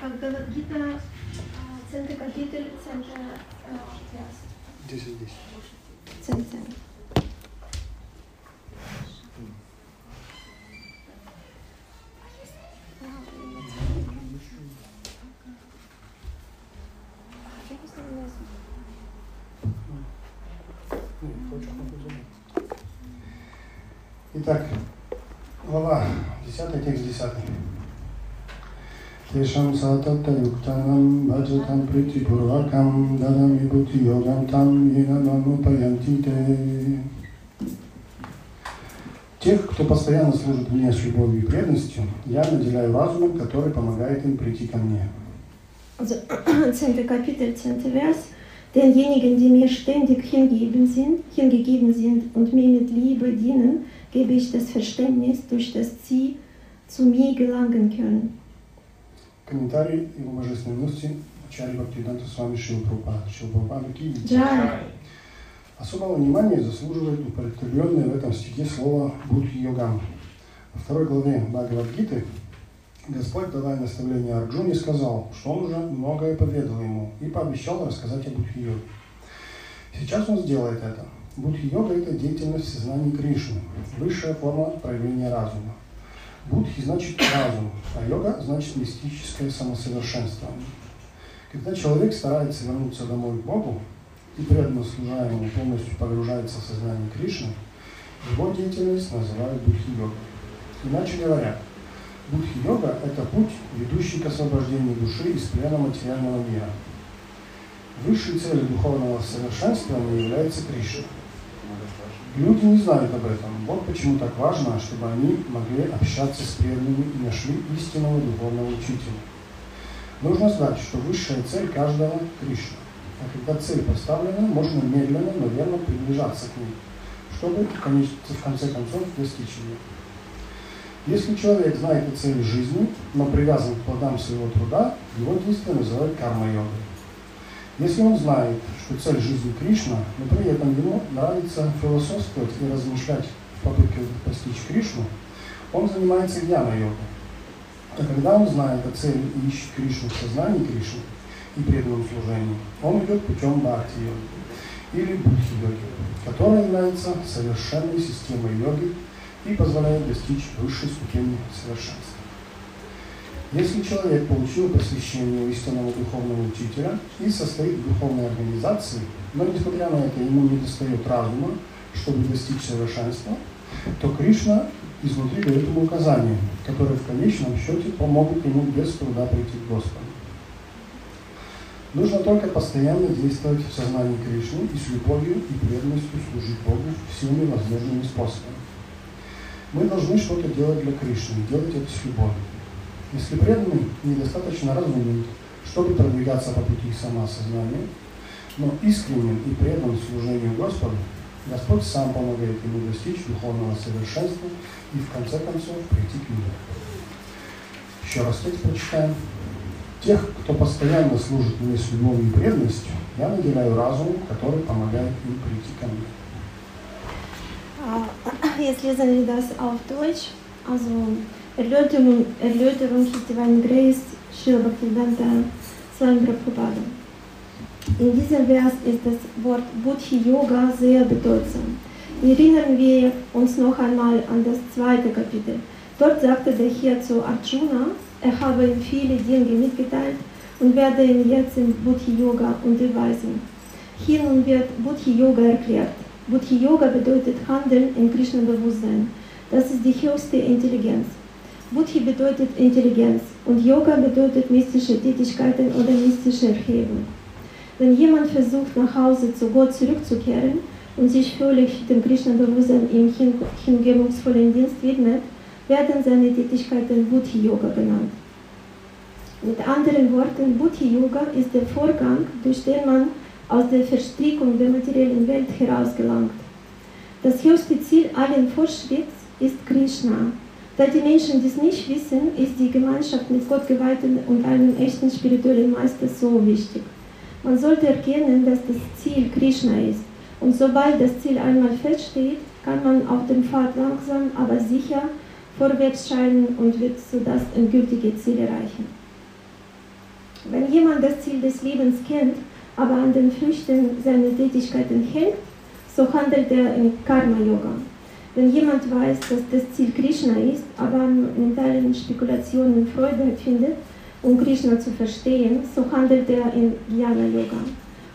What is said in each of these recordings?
Гита, а, центр а, Гагита, центр а, Здесь и. Центр. Итак, глава 10, текст 10. Тешам сатата юктанам баджатам прити пурвакам дадам вибути йогам там енамаму паянтите. Тех, кто постоянно служит мне с любовью и преданностью, я наделяю разумом, который помогает им прийти ко мне. Also 10. Kapitel, 10. Vers. Denjenigen, die mir ständig hingegeben sind, hingegeben sind und mir mit Liebe dienen, gebe ich das Verständnis, durch das sie zu mir gelangen können. Комментарий его божественной милости Ачари Бхактивиданта Свами Шила Прабхупада. Шила Прабхупада Ки. Джай. Особого внимания заслуживает употребленное в этом стихе слово Будхи-йогам. Во второй главе Бхагавадгиты Господь, давая наставление Арджуне, сказал, что он уже многое поведал ему и пообещал рассказать о Будхи-йоге. Сейчас он сделает это. Будхи-йога – это деятельность в сознании Кришны, высшая форма проявления разума. Будхи значит разум, а йога значит мистическое самосовершенствование. Когда человек старается вернуться домой к Богу и преданно служа ему полностью погружается в сознание Кришны, его деятельность называют будхи-йогой. Иначе говоря, будхи-йога – это путь, ведущий к освобождению души из плена материального мира. Высшей целью духовного совершенствования является Кришна. Люди не знают об этом. Вот почему так важно, чтобы они могли общаться с преданными и нашли истинного духовного учителя. Нужно знать, что высшая цель каждого – Кришна. А когда цель поставлена, можно медленно, но верно приближаться к ней, чтобы в конце концов достичь ее. Если человек знает о цели жизни, но привязан к плодам своего труда, его действие называют карма-йогой. Если он знает, что цель жизни Кришна, но при этом ему нравится философствовать и размышлять в попытке постичь Кришну, он занимается гьяна-йогой. А когда он знает о цели и ищет Кришну в сознании Кришны и преданном служении, он идет путем бхакти-йоги или будхи-йоги, которая является совершенной системой йоги и позволяет достичь высшей ступени совершенства. Если человек получил посвящение истинного духовного учителя и состоит в духовной организации, но несмотря на это ему не достает разума, чтобы достичь совершенства, то Кришна изнутри дает ему указания, которые в конечном счете помогут ему без труда прийти к Господу. Нужно только постоянно действовать в сознании Кришны и с любовью и преданностью служить Богу всеми возможными способами. Мы должны что-то делать для Кришны, делать это с любовью. Если преданный недостаточно разумен, чтобы продвигаться по пути самосознания, но искренним и преданным служению Господу, Господь сам помогает ему достичь духовного совершенства и в конце концов прийти к миру. Еще раз текст прочитаем. Тех, кто постоянно служит мне с любовью и преданностью, я наделяю разумом, который помогает им прийти ко мне. Ah, Jetzt lesen wir das Deutsch. Also Erläuterung, Erläuterung Divine Grace, Srila Bhaktivedanta Swami Prabhupada. In diesem Vers ist das Wort Buddhi Yoga sehr bedeutsam. Erinnern wir uns noch einmal an das zweite Kapitel. Dort sagte der Herr zu Arjuna, er habe ihm viele Dinge mitgeteilt und werde ihn jetzt in Buddhi Yoga unterweisen. Hier nun wird Buddhi Yoga erklärt. Buddhi Yoga bedeutet Handeln im Krishna-Bewusstsein. Das ist die höchste Intelligenz. Buddhi bedeutet Intelligenz und Yoga bedeutet mystische Tätigkeiten oder mystische Erhebung. Wenn jemand versucht, nach Hause zu Gott zurückzukehren und sich völlig dem Krishna-Bewusstsein im hin hingebungsvollen Dienst widmet, werden seine Tätigkeiten Buddhi-Yoga genannt. Mit anderen Worten, Buddhi-Yoga ist der Vorgang, durch den man aus der Verstrickung der materiellen Welt herausgelangt. Das höchste Ziel allen Fortschritts ist Krishna. Da die Menschen dies nicht wissen, ist die Gemeinschaft mit Gottgeweihten und einem echten spirituellen Meister so wichtig. Man sollte erkennen, dass das Ziel Krishna ist. Und sobald das Ziel einmal feststeht, kann man auf dem Pfad langsam, aber sicher vorwärts schreiten und wird so das endgültige Ziel erreichen. Wenn jemand das Ziel des Lebens kennt, aber an den Früchten seiner Tätigkeiten hängt, so handelt er in Karma-Yoga. Wenn jemand weiß, dass das Ziel Krishna ist, aber an mentalen Spekulationen Freude findet, um Krishna zu verstehen, so handelt er in Jnana-Yoga.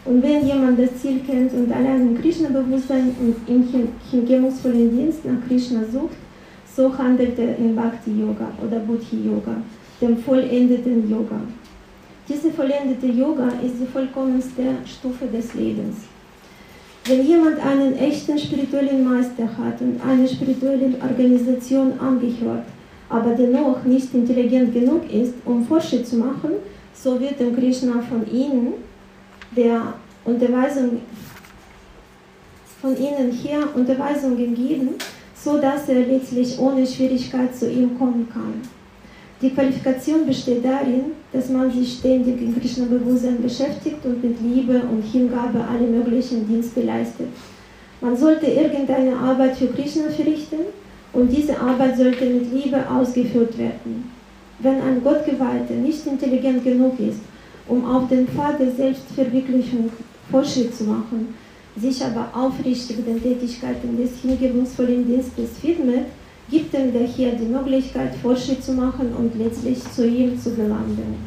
Und wenn jemand das Ziel kennt und allein im Krishna-Bewusstsein und im hingebungsvollen Dienst nach Krishna sucht, so handelt er in Bhakti-Yoga oder Buddhi-Yoga, dem vollendeten Yoga. Diese vollendete Yoga ist die vollkommenste Stufe des Lebens. Wenn jemand einen echten spirituellen Meister hat und einer spirituellen Organisation angehört, aber dennoch nicht intelligent genug ist, um Fortschritt zu machen, so wird dem Krishna von ihnen der Unterweisung von ihnen her Unterweisungen geben, so dass er letztlich ohne Schwierigkeit zu ihm kommen kann. Die Qualifikation besteht darin, dass man sich ständig in Krishna-Bewusstsein beschäftigt und mit Liebe und Hingabe alle möglichen Dienste leistet. Man sollte irgendeine Arbeit für Krishna verrichten und diese Arbeit sollte mit Liebe ausgeführt werden. Wenn ein Gottgeweihter nicht intelligent genug ist, um auf den Pfad der Selbstverwirklichung Fortschritt zu machen, sich aber aufrichtig den Tätigkeiten des hingebungsvollen Dienstes widmet, gibt ihm daher die Möglichkeit, Fortschritt zu machen und letztlich zu ihm zu gelangen.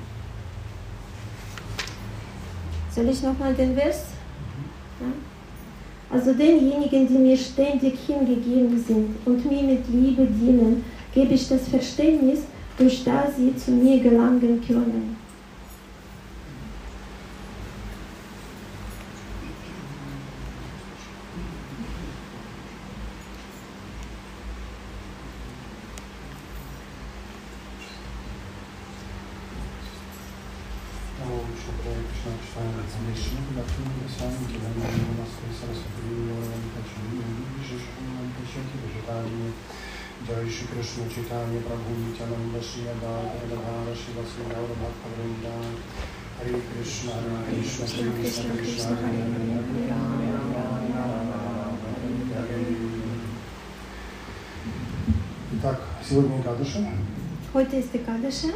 Soll ich nochmal den Vers? Ja? Also denjenigen, die mir ständig hingegeben sind und mir mit Liebe dienen, gebe ich das Verständnis, durch das sie zu mir gelangen können. Krishna Chaitanya Prabhu Nityananda Shri Advaita Gadadhara Shiva Sri Gaura Bhakta Vrinda Hare Krishna Hare Krishna Krishna Krishna Hare Hare Итак, сегодня Экадыша. Heute ist Ekadasha.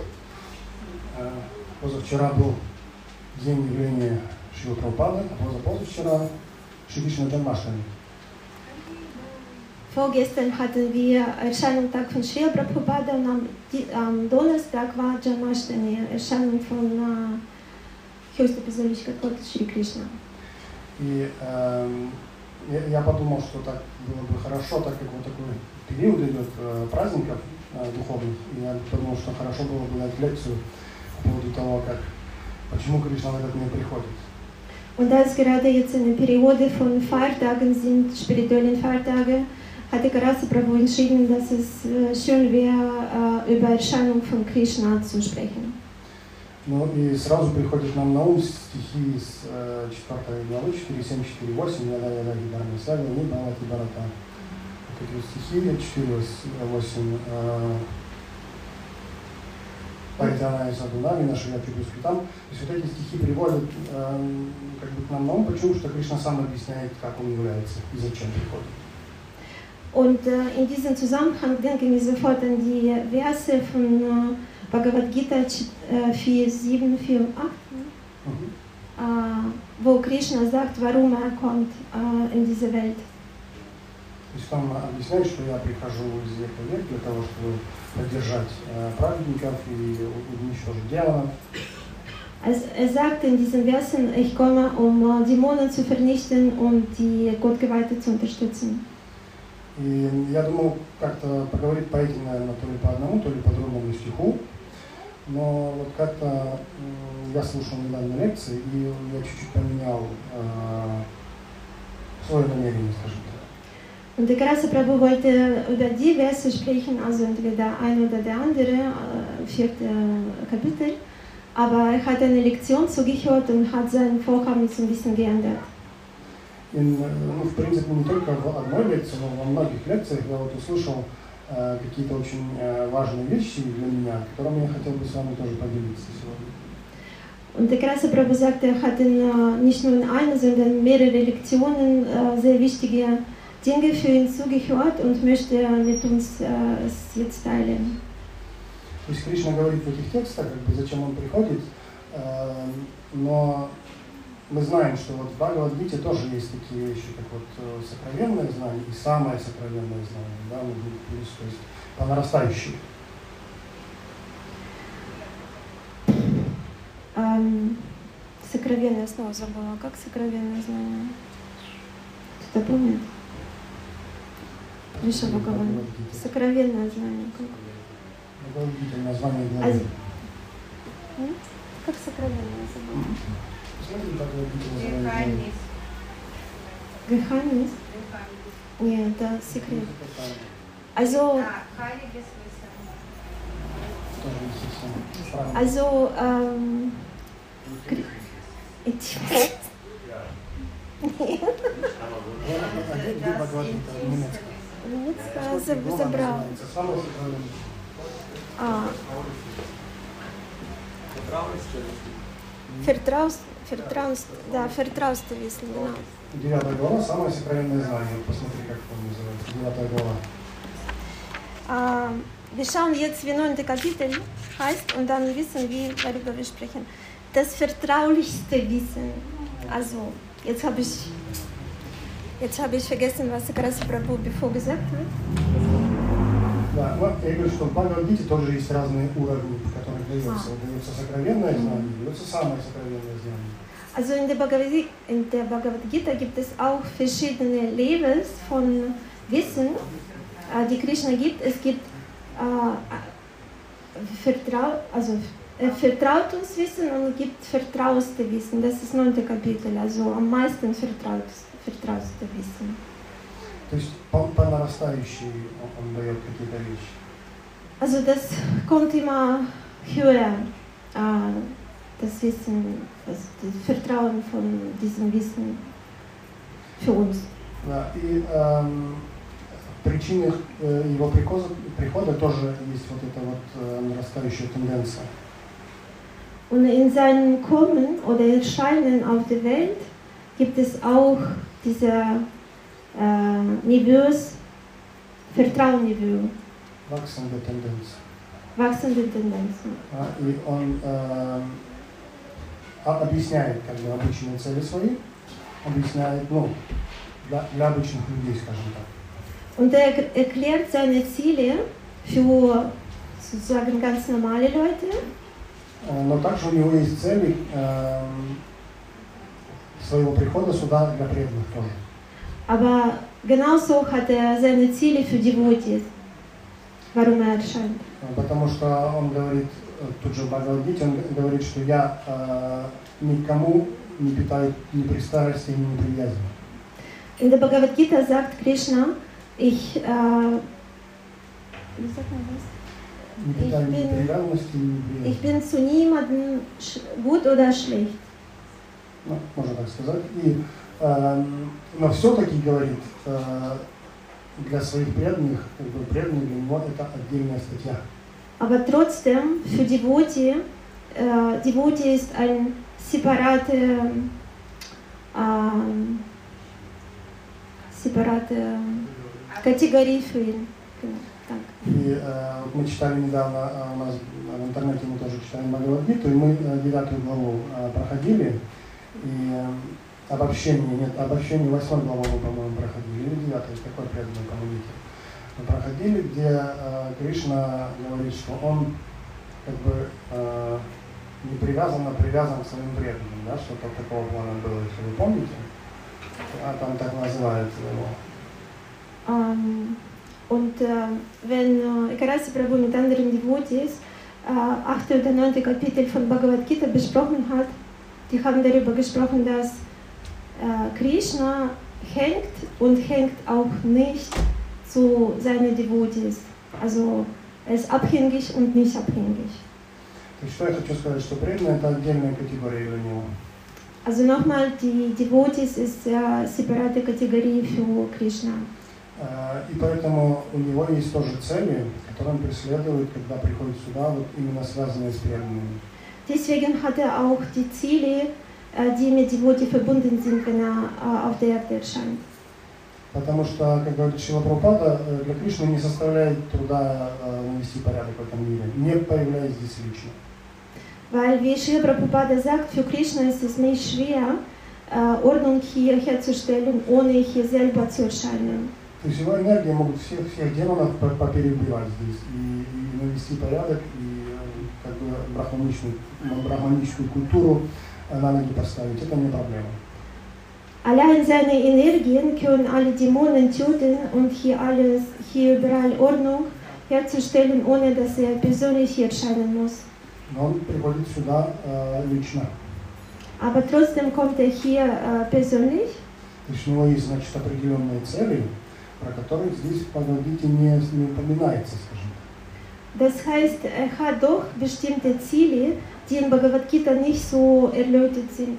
Позавчера был день явления Шива Прабхупады, а позапозавчера Шри Кришна Джанмаштами. Vorgestern hatten wir Erscheinungstag von Srila Prabhupada und am, die, am Donnerstag war Janmashtami, Erscheinung von äh, höchster Persönlichkeit Gottes Shri Krishna. И эм, я, я подумал, что так было бы хорошо, так как вот такой период идет э, праздников э, духовных, и я подумал, что хорошо было бы дать лекцию по поводу того, как, почему Кришна в этот мир приходит. Und da es gerade jetzt eine Periode von Feiertagen sind, spirituellen Feiertage, hatte Karasa Prabhu entschieden, dass es äh, schön wäre, äh, über Erscheinung von Krishna zu sprechen. Ну и сразу приходит нам на ум стихи из э, 4 главы 4.7, 4.8, Яда Яда Гидарна Сага, не Бхавати Барата. Вот эти стихи 4.8, э, Паритяна и Садунами, наши Ятри там. То есть вот эти стихи приводят э, как бы к нам на ум, почему? Что Кришна сам объясняет, как он является и зачем приходит. Und äh, in diesem Zusammenhang denken wir sofort an die Verse von äh, Bhagavad Gita äh, 4, 7, 4 und 8, Мгм. äh, wo Krishna sagt, warum er kommt äh, in diese Welt. То есть там объясняет, что я прихожу из века в век для того, чтобы поддержать э, праведников и уничтожить демонов. Also er sagt in diesen Versen, ich komme, um äh, Dämonen zu vernichten und die Gottgeweihte zu unterstützen. И я думал как-то поговорить по этим, наверное, то ли по одному, то ли по другому стиху. Но вот как-то я слушал недавно лекции, и я чуть-чуть поменял э, свое намерение, скажем так. Und der Karasa Prabhu wollte über die Verse sprechen, also entweder ein oder der andere, äh, vierte Kapitel. Aber er hat eine Lektion zugehört und hat sein Vorhaben jetzt ein bisschen geändert. Ну, в принципе, не только в одной лекции, но во многих лекциях я вот услышал э, какие-то очень э, важные вещи для меня, которыми я хотел бы с вами тоже поделиться сегодня. Und der Karasa Prabhu sagte, er hat in, äh, nicht nur in einer, sondern in mehrere Lektionen äh, sehr wichtige Dinge für ihn zugehört und möchte mit uns äh, es jetzt teilen. То есть Кришна говорит в этих текстах, как бы, зачем он приходит, Э, но мы знаем, что вот в Бхагавадгите тоже есть такие вещи, как вот э, сокровенное знание и самое сокровенное знание, да, ну, плюс, то есть по нарастающей. Ähm, сокровенное снова забыла. Как сокровенное знание? Кто-то помнит? Виша Бхагаван. Сокровенное знание. Как? Название А, главы. м? как сокровенное забыла? Можно так логично Греханис. Греханис? Нет, это секрет. Also, also ähm, немецкая забрал. А. Фертраус Фертраус, да, Фертрауста wissen, genau. Девятая глава, самое сокровенное знание. Вот Посмотри, как он называется. Девятая глава. Ah, wir schauen jetzt, wie neunte Kapitel heißt und dann wissen, wie, worüber wir sprechen. Das vertraulichste Wissen. Also, jetzt habe ich, jetzt habe ich vergessen, was Karasi Prabhu bevor gesagt hat. Да, ну, я говорю, что в Бхагавадгите тоже есть разные уровни, в которых дается. А. Дается сокровенное знание, дается самое сокровенное знание. Also in der, in der, Bhagavad, Gita gibt es auch verschiedene Levels von Wissen, äh, die Krishna gibt. Es gibt äh, Vertrau also, äh, vertrautes Wissen und es gibt vertrauste Wissen. Das ist neunte Kapitel, also am meisten vertrautes, vertrauste Wissen. Also das kommt immer höher. Äh, das Wissen, also das Vertrauen von diesem Wissen für uns. Да, и эм, в причинах э, его прихода, прихода тоже есть вот эта вот э, нарастающая тенденция. Und in seinem Kommen oder Erscheinen auf der Welt gibt es auch diese äh, Niveaus, Vertrauenniveau, Wachsende Tendenz. wachsende Tendenzen. Да, и он эм, а- объясняет как бы обычные цели свои, объясняет, ну, для, для обычных людей, скажем так. Und er er- erklärt seine Ziele für sozusagen ganz normale Leute, Э, Но также у него есть цели эм, своего прихода сюда для преданных тоже. aber genauso hat er seine Ziele für Devotees, warum er erscheint. Э, Потому что он говорит, э, тут же в Бхагавадгите, он говорит, что я э, никому не питаю ни пристрастия, ни неприязни. In der Bhagavad Gita sagt Krishna, ich, äh, wie sagt man das? Ich bin-. Ich bin zu niemandem gut oder schlecht. Ну, можно так сказать. И, эм, но все-таки говорит, э, для своих преданных, как бы преданные для него это отдельная статья. Aber trotzdem, für Devotee, äh, Devotee ist eine separate, ähm, separate ihn. Genau, danke. И э, мы читали недавно, э, у нас в интернете мы тоже читали Бхагавадгиту, и мы э, девятую главу э, проходили, и э, обобщение, нет, обобщение восьмой главы мы, по-моему, проходили, или девятой, какой преданной помогите. Мы проходили, где э, Кришна говорит, что он как бы э, не привязан, а привязан к своим преданным, да, что-то такого плана было, если вы помните. А там так называется его. Ähm, und äh, wenn äh, Karasi Prabhu mit anderen Devotees äh, 8. oder 9. Kapitel von Bhagavad Gita besprochen hat, die haben darüber gesprochen, dass äh, Krishna hängt und hängt auch nicht zu seinen Devotees. Also er ist abhängig und nicht abhängig. То есть что я хочу сказать, что преданные это отдельная категория для него. Also nochmal, die Devotees ist äh, separate Kategorie für Krishna. Э, И поэтому у него есть тоже цели, которые он преследует, когда приходит сюда, вот именно связанные с преданными. Deswegen hat er auch die Ziele, äh, die mit Devotee verbunden sind, wenn er äh, auf der Erde erscheint. Потому что, как говорит Шила Прабхупада, э, для Кришны не составляет труда э, навести порядок в этом мире, не появляясь здесь лично. Weil, wie Sri Prabhupada sagt, für Krishna ist es nicht schwer, äh, Ordnung hier herzustellen, ohne hier selber zu erscheinen. То есть его энергия могут всех, всех демонов по- поперебивать здесь и, и навести порядок, и э, как бы брахманичную, брахманическую культуру на ноги поставить. Это не проблема. Allein seine Energien können alle Dämonen töten und hier alles, hier überall Ordnung herzustellen, ohne dass er persönlich hier erscheinen muss. Но он приходит сюда э, лично. Aber trotzdem kommt er hier äh, persönlich. То есть у него есть, значит, определенные цели, про которые здесь в Бхагавадгите не, не упоминается, скажем так. Das heißt, er hat doch bestimmte Ziele, die in Bhagavad Gita nicht so erläutert sind.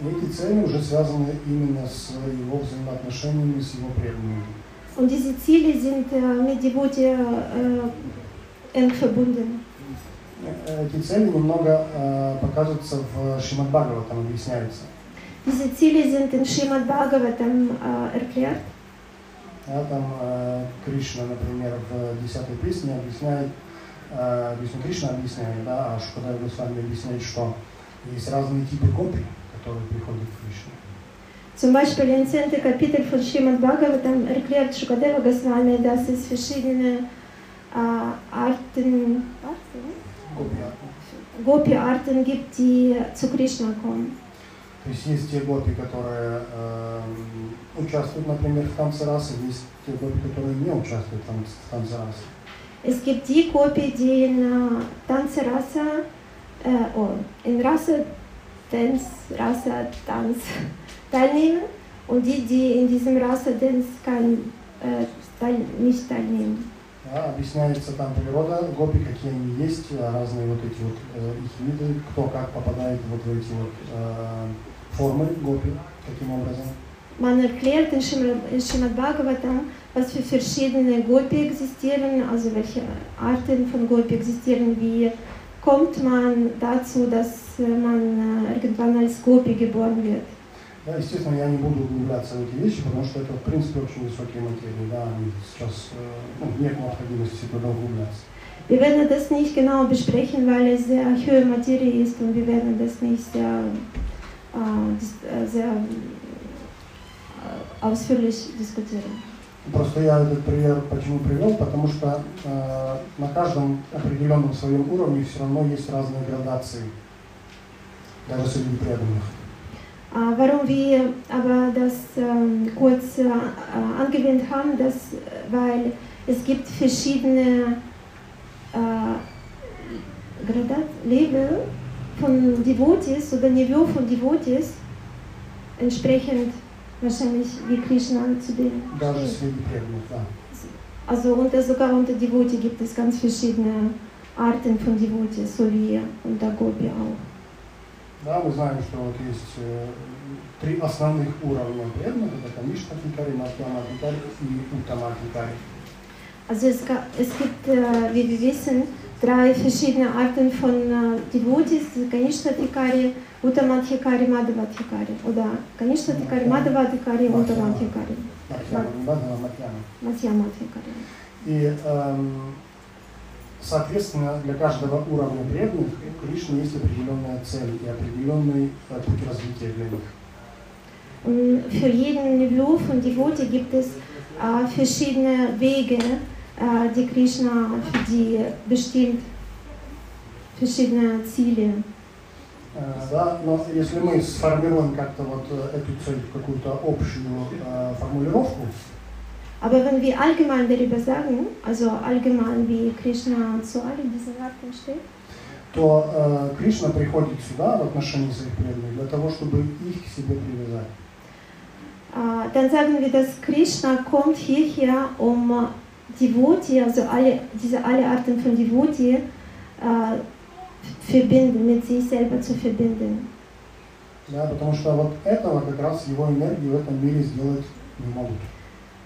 Эти цели уже связаны именно с его взаимоотношениями с его преданными. Und diese Ziele sind äh, mit Devotee äh, eng verbunden. Э, Эти цели немного э, показываются в Шримад Бхагава, там объясняется. Diese Ziele sind in Srimad Bhagavatam äh, erklärt. Да, там э, Кришна, например, в десятой песне объясняет, э, Вишну Кришна объясняет, да, а Шукадев Госвами объясняет, что есть разные типы гопи, которые приходят к Кришне. Zum Beispiel im 10. Kapitel von Srimad Bhagavatam erklärt Shukadeva Goswami, dass es verschiedene äh, Arten, Arten? Гопи. Gopi-Arten gibt, die zu Krishna kommen. То есть есть те гопи, которые э, участвуют, например, в танце расы, есть те гопи, которые не участвуют в танце, в танце расы. Es gibt die Gopi, die in äh, Tanze Rasa, äh, oh, in Rasa, Dance, Rasa, Tanz teilnehmen und die, die in diesem Rasa Dance kein, äh, teil, nicht teilnehmen. Да, объясняется там природа гопи, какие они есть, а разные вот эти вот э, их виды, кто как попадает вот в эти вот э, формы гопи, каким образом. Man erklärt in Srimad, in Srimad Bhagavatam, was für verschiedene Gopi existieren, also welche Arten von Gopi existieren, wie kommt man dazu, dass als Gopi geboren wird. Да, естественно, я не буду углубляться в эти вещи, потому что это, в принципе, очень высокие материи, да, сейчас э, ну, нет необходимости туда углубляться. Wir werden das nicht genau besprechen, weil es sehr hohe Materie ist und wir werden das nicht sehr, sehr ausführlich diskutieren. Просто я этот пример почему привел, потому что э, на каждом определенном своем уровне все равно есть разные градации, Äh, warum wir aber das ähm, kurz äh, äh angewendet haben, das, weil es gibt verschiedene äh, Gradat, Level von Devotees oder Niveau von Devotees, entsprechend wahrscheinlich wie Krishna zu dem. Also unter, sogar unter Devotee gibt es ganz verschiedene Arten von Devotees, so wie unter Gopi auch. Да, мы знаем, что вот есть э, три основных уровня преданных, это Канишна Хикари, Матьяма Хикари и Утама Хикари. Also es, ga- es gibt, äh, wie wir wissen, drei verschiedene Arten von äh, Devotees, Ganishtathikari, Uttamadhikari, Madhavathikari. Oder Ganishtathikari, Madhavathikari, Uttamadhikari, Матьяма, не Бадхана, Матьяма. Madhyamadhikari. И, эм, соответственно, для каждого уровня преданных у Кришны есть определенная цель и определенный э, путь развития для них. Für jeden Niveau von Devotee gibt es äh, verschiedene Wege, äh, die Krishna für die bestimmt, verschiedene Ziele. Да, но если мы сформируем как-то вот эту цель в какую-то общую э, формулировку, Aber wenn wir allgemein darüber sagen, also allgemein wie Krishna zu allen diesen Arten steht, то э, Кришна приходит сюда в отношении своих преданных для того, чтобы их к себе привязать. äh, dann sagen wir, dass Krishna kommt hierher, um äh, Devotee, also alle, diese alle Arten von Devotee, äh, verbinden, mit sich selber zu verbinden. Да, потому что вот этого как раз его энергии в этом мире сделать не могут.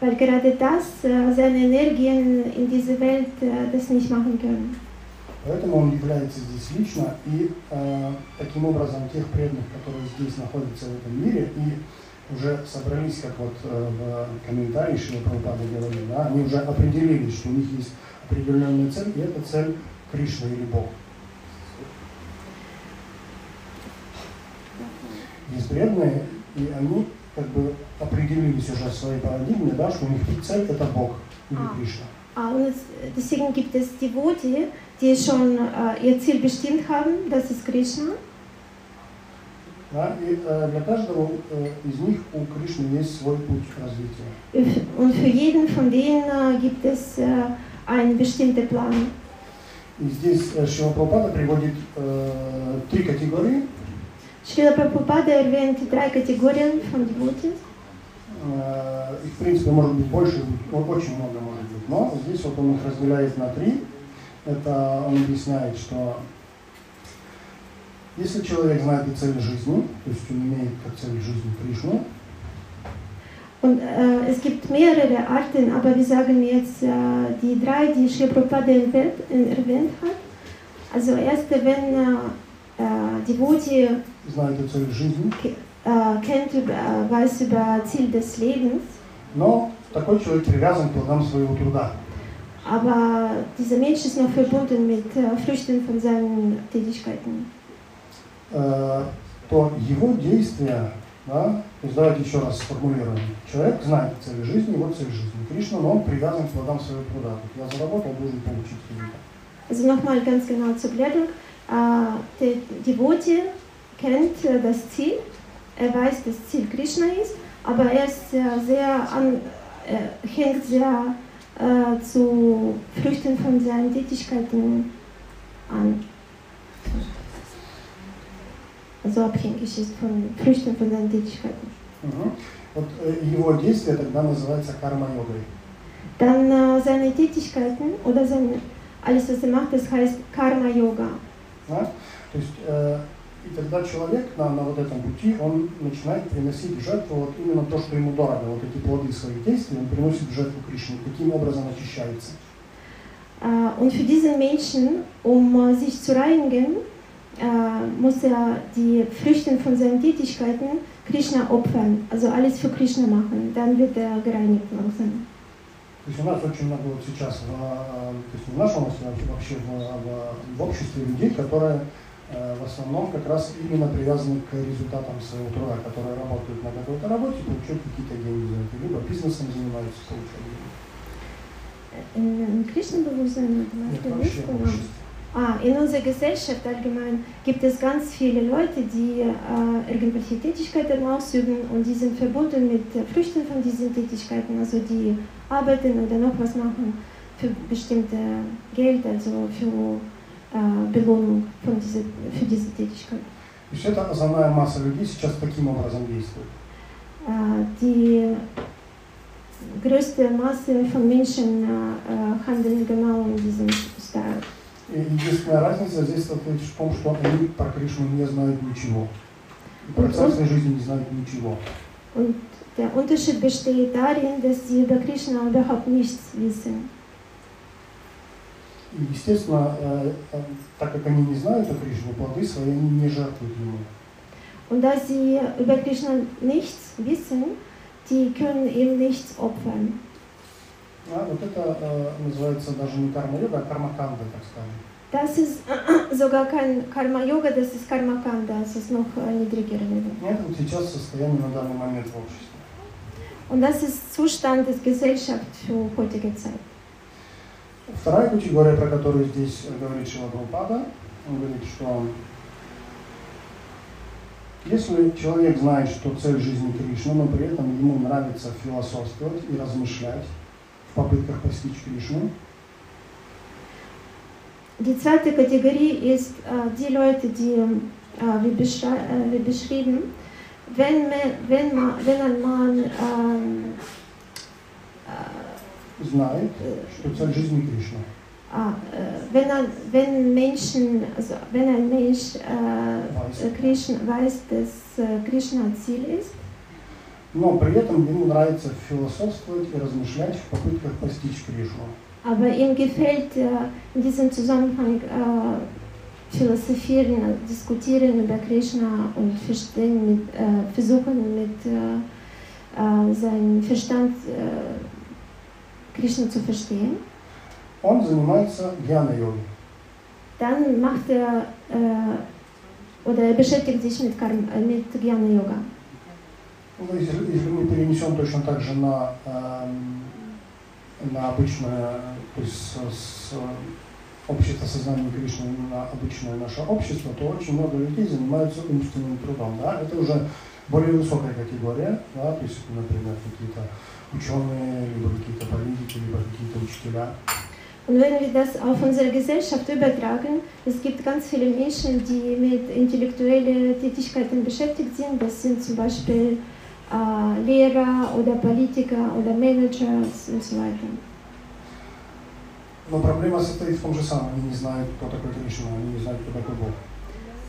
weil gerade das äh, seine Energien in diese Welt äh, das nicht machen können. Поэтому он является здесь лично, и э, таким образом тех преданных, которые здесь находятся в этом мире, и уже собрались, как вот э, в комментарии Шива Прабхупада говорил, да, они уже определились, что у них есть определенная цель, и эта цель Кришна или Бог. Есть преданные, и они как бы определились уже в своей парадигме, да, что у них цель это Бог или А. Кришна. Ah, und es, deswegen gibt es Devote, die schon äh, ihr Ziel bestimmt haben, das ist Krishna. Да, и э, для каждого э, из них у Кришны есть свой путь развития. Und für jeden von denen äh, gibt es äh, einen bestimmten Plan. И здесь э, Шрила Прабхупада приводит э, три категории. Шрила Прабхупада erwähnt drei Kategorien von Devotees. Э, их, в принципе, может быть больше, очень много может быть, но здесь вот он их разделяет на три. Это он объясняет, что если человек знает и цель жизни, то есть он имеет как цель жизни Кришну, Und äh, es gibt mehrere Arten, aber wir sagen jetzt äh, die drei, die Sri Prabhupada erwähnt, äh, erwähnt hat. Also erste, wenn äh, äh, Devotee знает и цель жизни, äh, kennt, über, äh, weiß über Ziel des Lebens, но такой человек привязан к плодам своего труда. aber dieser Mensch ist noch verbunden mit äh, Früchten von seinen Tätigkeiten. Э, то его действия, да, то есть давайте еще раз сформулируем. Человек знает цель жизни, его цель жизни. Кришна, но он привязан к плодам своего труда. Вот я заработал, должен получить результат. Also nochmal ganz genau zur Klärung. Äh, der Devotee kennt äh, das Ziel, er weiß, das Ziel Krishna ist, aber er ist sehr, sehr an, äh, hängt sehr äh, zu Früchten von seinen Tätigkeiten an. Also abhängig ist von Früchten von seinen Tätigkeiten. Мгм. Вот э, его действие тогда называется карма-йогой. Dann äh, seine Tätigkeiten oder sein, alles, was er macht, das heißt Karma-Yoga. Да? То есть, э, и тогда человек на, на вот этом пути, он начинает приносить в жертву вот именно то, что ему дорого, вот эти плоды своих действий, он приносит в жертву Кришне, таким образом очищается. Und für diesen Menschen, um sich zu reinigen, muss er die Früchte von seinen Tätigkeiten Krishna opfern, also alles für Krishna machen. Dann wird er gereinigt langsam. То есть у нас очень много вот сейчас, в, э, то есть в нашем а вообще в, в- в обществе людей, которые в основном как раз именно привязаны к результатам своего труда, которые работают на какой-то работе, получают какие-то деньги за это, либо бизнесом занимаются, получают деньги. In Krishna-Bewusstsein oder Нет, was? вообще в Genau. обществе. Ah, in unserer Gesellschaft allgemein gibt es ganz viele Leute, die äh, irgendwelche Tätigkeiten ausüben und die sind verbunden mit äh, Früchten von diesen Tätigkeiten, also die arbeiten oder noch was machen für bestimmte Geld, also für äh, Belohnung von diese, für diese Tätigkeit. То есть это основная масса людей сейчас таким образом действует. Äh, die größte Masse von Menschen äh, äh, handeln genau in diesem Style. И единственная разница здесь состоит в том, что они про Кришну не знают ничего. И про царство жизни не знают ничего. Und der Unterschied besteht darin, dass sie über Krishna überhaupt nichts wissen. Естественно, э, э, так как они не знают о Кришне, плоды свои они не жертвуют ему. Und da sie über Krishna nichts wissen, die können ihm nichts opfern. А вот это э, называется даже не карма-йога, а карма-канда, так скажем. Das ist sogar kein Karma-Yoga, das ist Karma-Kanda, das ist noch äh, niedriger Level. Это вот сейчас состояние на данный момент в обществе. Und das ist Zustand der Gesellschaft für heutige Zeit. Вторая категория, про которую здесь говорит Шила Прабхупада, он говорит, что если человек знает, что цель жизни Кришна, но при этом ему нравится философствовать и размышлять в попытках постичь Кришну, Kategorie ist äh, die Leute, die, wie, beschrieben, wenn, man, wenn, man, знает, что цель жизни Кришна. Ah, äh, wenn, ein, wenn Menschen, also wenn ein Mensch äh, äh, Krishna, weiß, dass äh, Krishna Ziel ist, Но при этом ему нравится философствовать и размышлять в попытках постичь Кришну. aber ihm gefällt äh, in diesem Zusammenhang äh, philosophieren, äh, diskutieren über Krishna und verstehen mit, äh, versuchen mit äh, äh, seinem Verstand äh, Krishna zu verstehen, Он занимается гьяна-йогой. dann macht er äh, oder er beschäftigt sich mit, Karm, äh, mit Jnana Yoga. Ну, если, если мы перенесем точно так же на, эм, на обычное, то есть с, с общество сознания Кришны на обычное наше общество, то очень много людей занимаются умственным трудом. Да? Это уже более высокая категория, да? то есть, например, какие-то ученые, либо какие-то политики, либо какие-то учителя. Und wenn wir das auf unsere Gesellschaft übertragen, es gibt ganz viele Menschen, die mit intellektuellen Tätigkeiten beschäftigt sind. Das sind zum Beispiel äh, Lehrer oder Politiker oder Manager und so weiter. Но проблема состоит в том же самом, они не знают, кто такой Кришна, они не знают, кто такой Бог.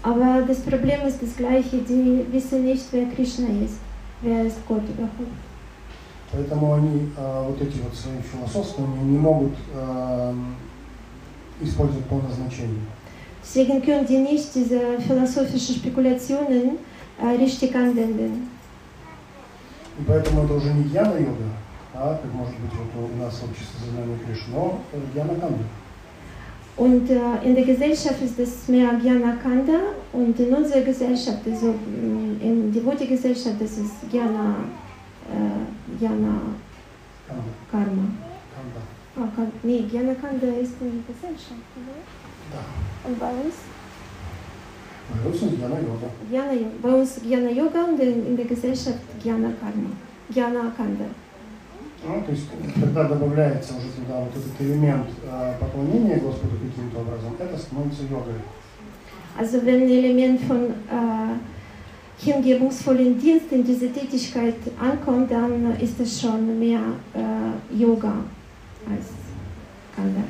Aber das Problem ist das gleiche, die wissen nicht, wer Krishna ist, wer ist Gott überhaupt. Поэтому они э, вот эти вот свои философствования не могут э, использовать по назначению. Deswegen können die nicht diese philosophischen Spekulationen äh, richtig anwenden. И поэтому это уже не гьяна-йога, а, как может быть вот у нас общество сознания Кришны, но гьяна-канда. Und äh, in der Gesellschaft ist es mehr Jnana Kanda und in unserer Gesellschaft, also mm, in der Devotee-Gesellschaft, das ist Jnana, Ghiana Karma. Kanda. Ah, kan, ne, Ghiana Kanda este esența. Da. În Baius? Baius în Ghiana Yoga. Ghiana Yoga. Baius Ghiana Yoga unde, unde găsești Ghiana Karma. Ghiana Kanda. Ну, то есть, когда добавляется уже туда вот этот элемент э, поклонения Господу каким-то образом, это становится йогой. Also wenn Element von äh, hingebungsvollen Dienst in diese Tätigkeit ankommt, dann ist es schon mehr äh, Yoga als Kanda.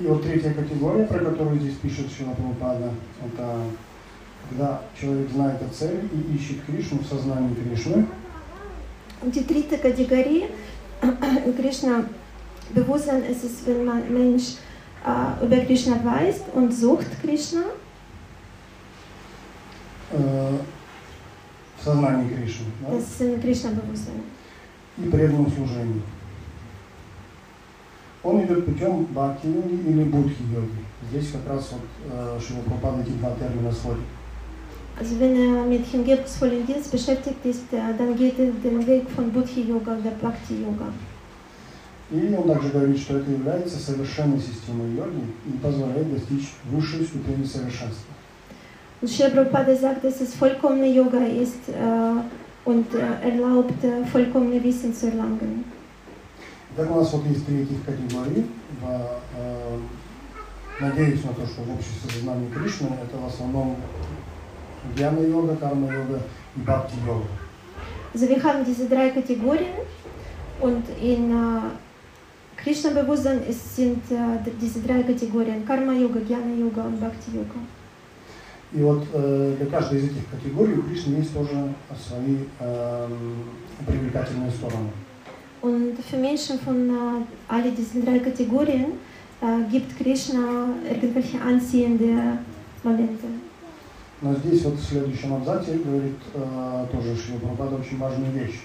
И вот третья категория, про которую здесь пишет Шила Прабхупада, это когда человек знает о цели и ищет Кришну в сознании Кришны, Und die dritte Kategorie in Krishna Bewusstsein ist es, wenn man Mensch äh, über Krishna weiß und sucht Krishna Э, в сознании Кришны да, Krishna-Bewusstsein. и преданном служении. Он идет путем бхакти-йоги или будхи-йоги. Здесь как раз вот э, Шила Прабхупада эти два термина сводит. Also wenn er mit hingebungsvollen Dienst beschäftigt ist, dann geht er den Weg von Buddhi-Yoga oder Bhakti-Yoga. И он также говорит, что это является совершенной системой йоги и позволяет достичь высшей ступени совершенства. Und Sri Prabhupada sagt, dass es vollkommene Yoga ist äh, und äh, erlaubt, äh, vollkommene Wissen zu erlangen. Итак, у нас вот есть три этих категории. В, э, надеюсь на то, что в обществе сознания Кришны это в основном гьяна-йога, карма-йога и бхакти-йога. Also wir haben diese drei Kategorien und in äh, Krishna-Bewusstsein ist- sind äh, d- diese drei Kategorien Karma-Yoga, Jnana-Yoga und Bhakti-Yoga. И вот э, для каждой из этих категорий у Кришны есть тоже свои эм, привлекательные стороны. Und für Menschen von äh, alle diesen drei Kategorien äh, gibt Krishna irgendwelche anziehende Momente. Но здесь вот в следующем абзаце говорит э, тоже Шрила Прабхупада очень важную вещь.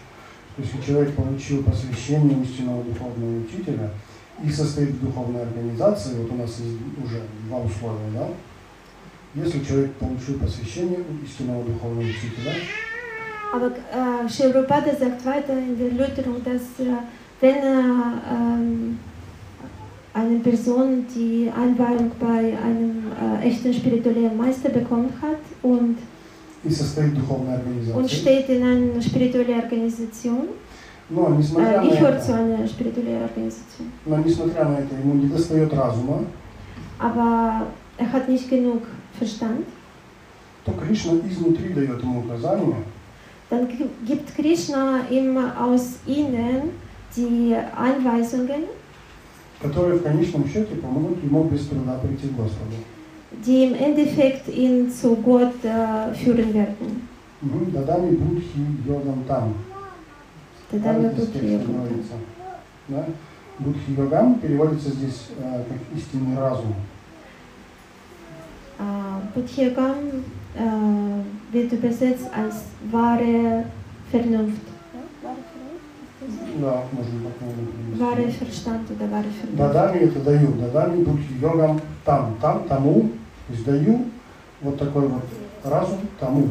То есть, человек получил посвящение истинного духовного учителя и состоит в духовной организации, вот у нас есть уже два условия, да? Если человек получил посвящение у истинного духовного учителя, Aber äh, Sri Prabhupada sagt weiter in der Erläuterung, dass äh, wenn er ähm, eine Person die Einweihung bei einem äh, echten spirituellen Meister bekommen hat und, и состоит в духовной und организации, steht in einer spirituellen Organisation, но äh, несмотря, на gehört zu это, einer spirituellen Organisation, но несмотря на это ему не достает разума, aber er hat nicht genug Verstand, то Кришна изнутри дает ему указания, dann gi- gibt Krishna ihm aus ihnen die Anweisungen, которые в конечном счете помогут ему без труда прийти к Господу. die im Endeffekt ihn zu Gott äh, führen werden. Мгм. Дадами будхи йогам там. Тогда Да, мы здесь тут текст едем. говорится. Да? Будхи йогам переводится здесь э, как истинный разум. Äh, Budhyagam äh, wird übersetzt als wahre Vernunft. Да, можно так наверное, Wahre перевести. Verstand oder wahre Vernunft. Дадами это даю. Дадами будхи йогам там. Там, тому. То есть даю вот такой вот разум тому.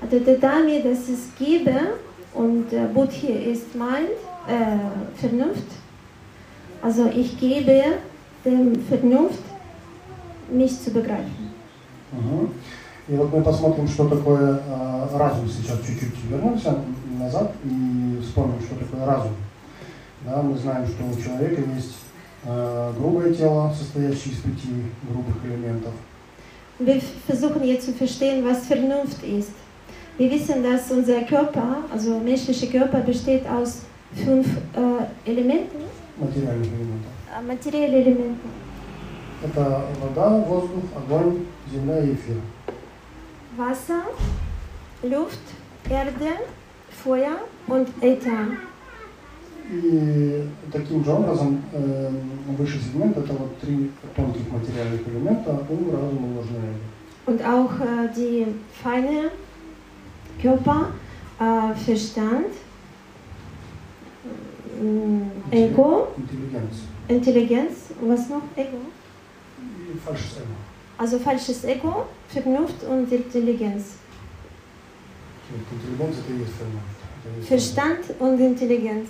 Also der Dami, das ist Gebe und äh, Buddhi ist mein äh, Vernunft. Also ich gebe dem Vernunft, mich zu begreifen. Мгм. И вот мы посмотрим, что такое э, разум сейчас чуть-чуть вернемся назад и вспомним, что такое разум. Да, мы знаем, что у человека есть э, грубое тело, состоящее из пяти грубых элементов. Wir versuchen jetzt zu verstehen, was Vernunft ist. Wir wissen, dass unser Körper, also menschlicher Körper, besteht aus fünf äh, Elementen, материальных элементов. äh, materielle Elementen. Это вода, воздух, огонь, земля и эфир. Wasser, Luft, Erde, Feuer und Äther. И таким же образом э, высший сегмент это вот три тонких материальных элемента ум, разум и ложная эго. Und auch äh, die feine Körper, äh, Verstand, Ego, Интеллигенция. Intelligenz, was noch? Ego. falsches Ego. Also falsches Ego, Vernunft und Intelligenz. Verstand und Intelligenz.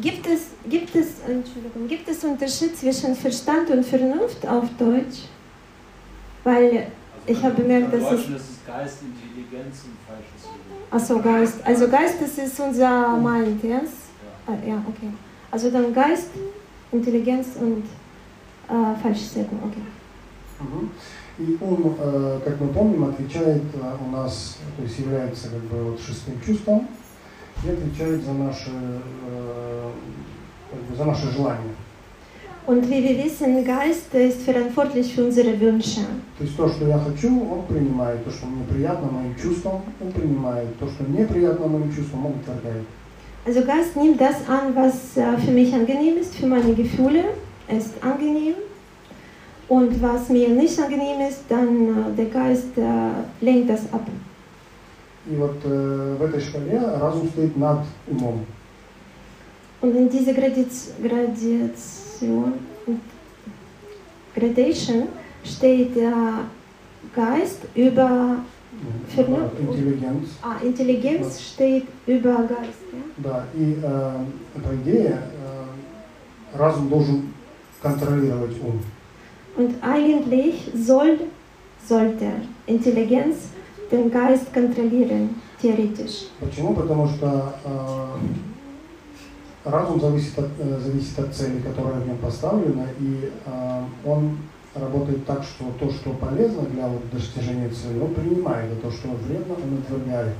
Gibt es, gibt, es, Entschuldigung, gibt es Unterschied zwischen Verstand und Vernunft auf Deutsch? Weil also ich habe bemerkt, dass es... Geist, Intelligenz und falsches Ego. Achso, Geist. Also Geist, das ist unser Mind, yes? Ja. Ah, ja, okay. Also dann Geist, Intelligenz und äh, falsches Ego, okay. Мгм. И ум, э, как мы помним, отвечает э, у нас, то есть является как бы вот шестым чувством и отвечает за наши, э, как бы за наши желания. Und wie wir wissen, Geist ist verantwortlich für unsere Wünsche. То есть то, что я хочу, он принимает, то, что мне приятно моим чувствам, он принимает, то, что неприятно моим чувствам, он отвергает. Also Geist nimmt das an, was äh, für mich angenehm ist, für meine Gefühle ist angenehm. Und was mir nicht angenehm ist, dann äh, der Geist äh, lenkt das ab. И вот э, в этой шкале разум стоит над умом. Und in dieser Gradiz Gradation, Gradation steht der Geist über, Für- Да, Интеллигенц. ah, Intelligenz steht über Geist. Ja? Да, и э, по идее э, разум должен контролировать ум. Und eigentlich soll, sollte Intelligenz den Geist kontrollieren, theoretisch. Почему? Потому что э, разум зависит от, э, зависит от цели, которая в нем поставлена, и э, он работает так, что то, что полезно для вот, достижения цели, он принимает, а то, что вредно, он отвергает.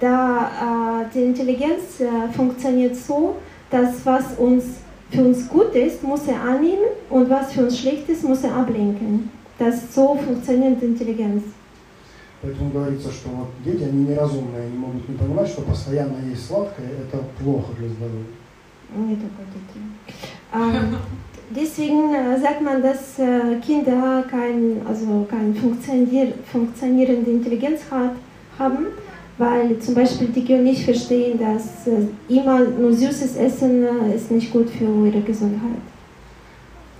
Da äh, die Intelligenz äh, funktioniert so, dass was uns für uns gut ist, muss er annehmen und was für uns schlecht ist, muss er ablenken. Das so funktioniert Intelligenz. Поэтому говорится, что вот дети, они неразумные, они могут не понимать, что постоянно есть сладкое, это плохо для здоровья. Nicht oh Gott, okay. Ähm, deswegen äh, sagt man, dass äh, Kinder kein, also keine funktionier funktionierende Intelligenz hat, haben, weil zum Beispiel die können nicht verstehen, dass äh, immer nur süßes Essen äh, ist nicht gut für ihre Gesundheit.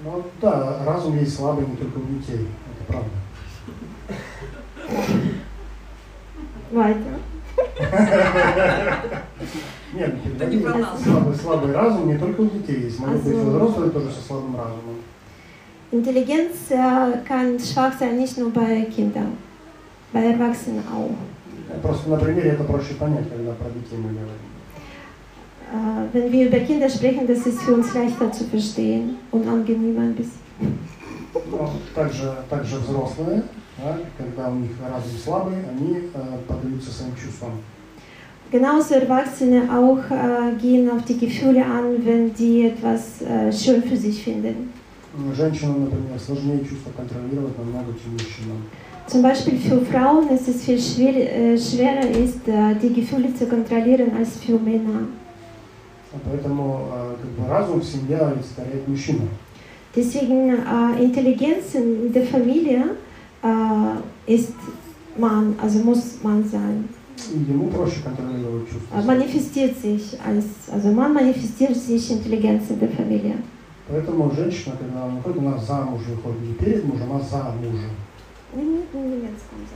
Ну да, разум есть слабый не только у детей, это правда. Weiter. Нет, Да не про нас. слабый, слабый разум не только у детей есть, могут быть Also- взрослые тоже со слабым разумом. Intelligenz äh, kann schwach sein, nicht nur bei Kindern, bei Erwachsenen auch. Просто на примере это проще понять, когда про детей мы говорим. Äh, wenn wir über Kinder sprechen, das ist für uns leichter zu verstehen und angenehmer ein bisschen. Но также, также взрослые, да, когда у них разум слабый, они э, поддаются своим чувствам. Genauso Erwachsene auch äh, gehen auf die Gefühle an, wenn die etwas äh, schön für sich finden. М, Женщинам, например, сложнее чувства контролировать намного, чем мужчинам. Zum Beispiel für Frauen ist es viel schwer, äh, schwerer, ist, äh, die Gefühle zu kontrollieren als für Männer. А Поэтому э, как бы разум в семье олицетворяет мужчину. Deswegen äh, Intelligenz in der Familie äh, ist Mann, also muss Mann sein. Ему проще контролировать чувства. Äh, manifestiert sich als, also Mann manifestiert sich Intelligenz in der Familie. Поэтому женщина, когда она выходит, она замуж выходит, не перед мужем, а за мужем. Nee, nee, jetzt kommt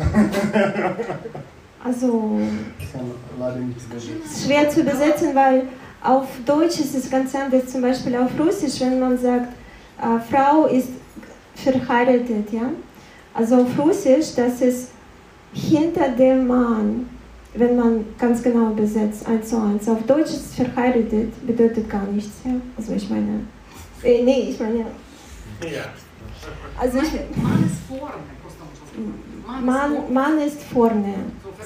also, es Minuten Dingens Also, ist schwer zu übersetzen, weil auf Deutsch ist es ganz anders. Zum Beispiel auf Russisch, wenn man sagt, äh, Frau ist verheiratet, ja. Also auf Russisch, das ist hinter dem Mann, wenn man ganz genau übersetzt, eins zu eins. Auf Deutsch ist verheiratet, bedeutet gar nichts, ja. Also ich meine, äh, nee, ich meine, ja. Ich, Mann ist vorne, просто можно сказать. Mann, Mann ist vorne,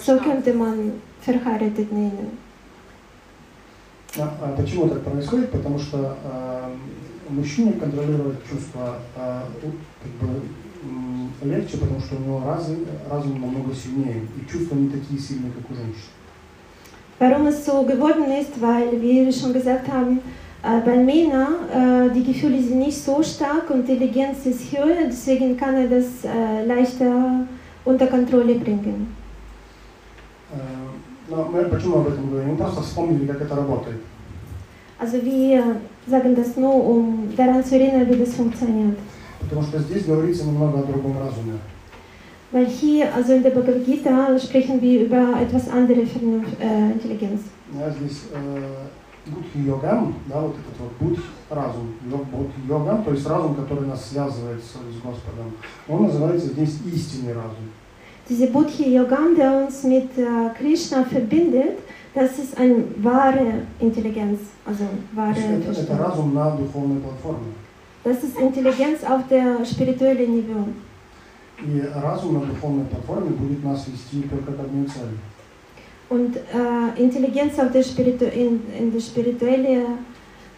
So könnte man verheiratet nennen. А, почему так происходит? Потому что а, мужчине контролировать чувства у- как бы, легче, потому что у него разум, разум намного сильнее, и чувства не такие сильные, как у женщин. Warum es so geworden ist, weil, wie wir schon gesagt haben, äh, bei Männern äh, die Gefühle sind nicht so stark und die Intelligenz ist höher, deswegen kann er das äh, leichter unter Kontrolle bringen. А, Но мы почему об этом говорим? Мы просто вспомнили, как это работает. Also wir sagen das nur, um daran zu erinnern, wie das funktioniert. Потому что здесь говорится немного о другом разуме. Weil hier, also in der Bhagavad Gita, sprechen wir über etwas andere Vernunft, äh, Intelligenz. Да, здесь э, будхи йогам, да, вот этот вот будь разум, йог, будхи йогам, то есть разум, который нас связывает с, с Господом, он называется здесь истинный разум. Diese Buddhi-Yogam, der uns mit äh, Krishna verbindet, das ist eine wahre Intelligenz, also wahre это, это разум на духовной платформе. Das ist Intelligenz auf der spirituellen Niveau. И разум на духовной платформе будет нас вести только к одной цели. Und äh, Intelligenz auf der, Spiritu in, in der spirituelle,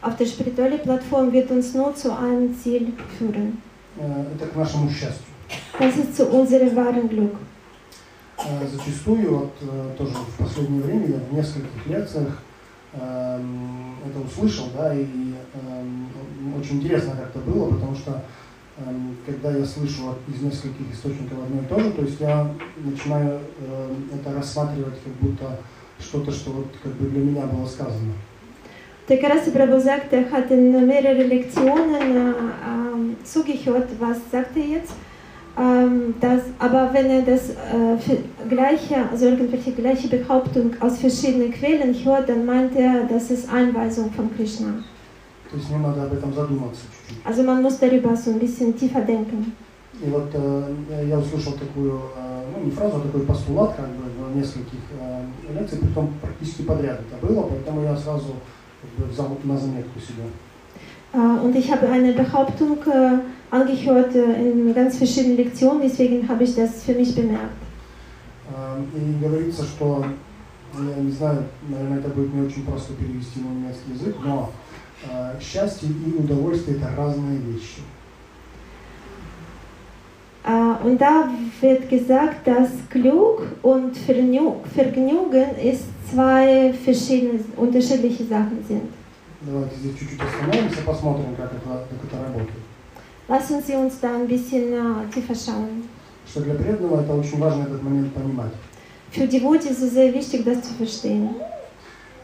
auf der spirituellen Plattform wird uns nur zu einem Ziel führen. Э, это к нашему счастью. Das ist zu unserem wahren Glück. Э, Зачастую, вот э, тоже в последнее время я в нескольких лекциях эм, это услышал, да, и эм, очень интересно как это было, потому что эм, когда я слышу вот из нескольких источников одно и то же, то есть я начинаю эм, это рассматривать как будто что-то, что вот как бы для меня было сказано. Der Karasi Prabhu sagt, er hat in mehrere Lektionen äh, ähm, zugehört, was sagt er jetzt. Ähm, das, aber wenn er das äh, für gleiche, also irgendwelche gleiche Behauptung aus verschiedenen Quellen hört, dann meint er, das ist Einweisung von Krishna. То есть мне надо об этом задуматься чуть-чуть. Also man muss darüber so ein bisschen tiefer denken. И вот э, я услышал такую, э, ну не фразу, а такой постулат как бы в нескольких э, лекциях, притом практически подряд это было, поэтому я сразу как бы, взял на заметку себе. Äh, und ich habe eine Behauptung äh, angehört äh, in ganz verschiedenen Lektionen, deswegen habe ich das für mich bemerkt. Э, И говорится, что, я не знаю, наверное, это будет не очень просто перевести на немецкий язык, но э, счастье и удовольствие это разные вещи. Äh, Und da wird gesagt, dass Glück und Vergnügen ist zwei verschiedene, unterschiedliche Sachen sind. Давайте здесь чуть-чуть остановимся, посмотрим, как это, как это работает. Lassen Sie uns da ein bisschen äh, tiefer schauen. Что для преданного это очень важно этот момент понимать. Für die Wut ist es sehr wichtig, das zu verstehen.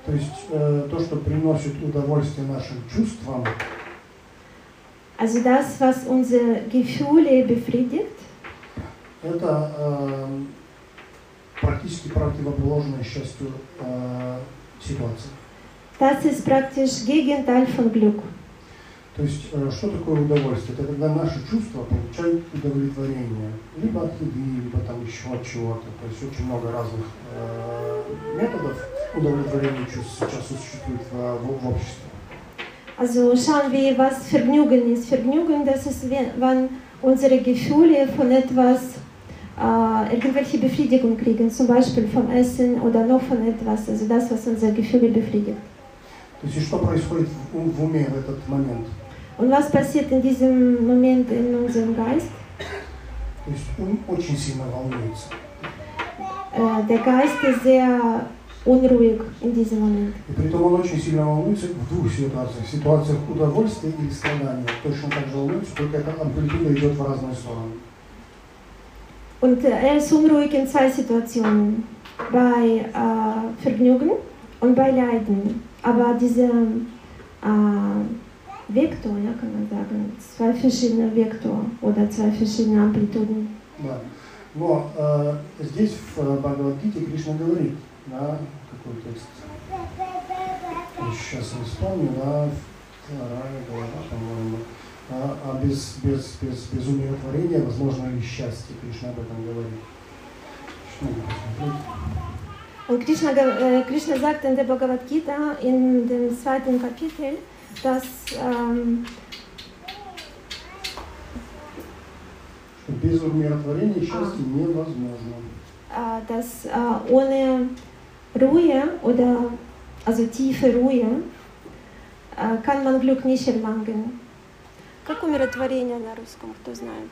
То есть э, то, что приносит удовольствие нашим чувствам, Also das, was unsere Gefühle befriedigt, это э, практически противоположное счастью э, ситуация. das ist praktisch Gegenteil von Glück. То есть э, что такое удовольствие? Это когда наши чувства получают удовлетворение. Либо от еды, либо там еще от чего-то. То есть очень много разных э, методов удовлетворения чувств сейчас существует в, в- в обществе. Also schauen wir, was Vergnügen ist. Vergnügen, das ist, wenn unsere Gefühle von etwas, äh, irgendwelche Befriedigung kriegen, zum Beispiel vom Essen oder noch von etwas, also das, was unsere Gefühle befriedigt. То есть что происходит в, в уме в этот момент? Und was passiert in diesem Moment in unserem Geist? То есть ум очень сильно волнуется. Äh, der Geist ist sehr unruhig in diesem Moment. И при этом он очень сильно волнуется в двух ситуациях. В ситуациях удовольствия или страдания. Точно так же волнуется, только эта амплитуда идет в разные стороны. Und äh, er ist unruhig in zwei Situationen. Bei äh, Vergnügen und bei Leiden. Aber diese, äh, Vektor, ja, kann man sagen. Zwei verschiedene Vektor oder zwei verschiedene Amplituden. Да. Но э, здесь в Бхагавадгите Кришна говорит, да, какой текст, сейчас не вспомню, да, вторая глава, по-моему, а, а без, без, без, без умиротворения возможно ли счастье, Кришна об этом говорит. Что надо посмотреть? Und Krishna, äh, Krishna sagt in der Bhagavad Gita in dem zweiten Kapitel, dass, ähm, Что без умиротворения счастье невозможно. äh, dass äh, ohne Ruhe oder also tiefe Ruhe äh, kann man Glück nicht erlangen. Как умиротворение на русском, кто знает?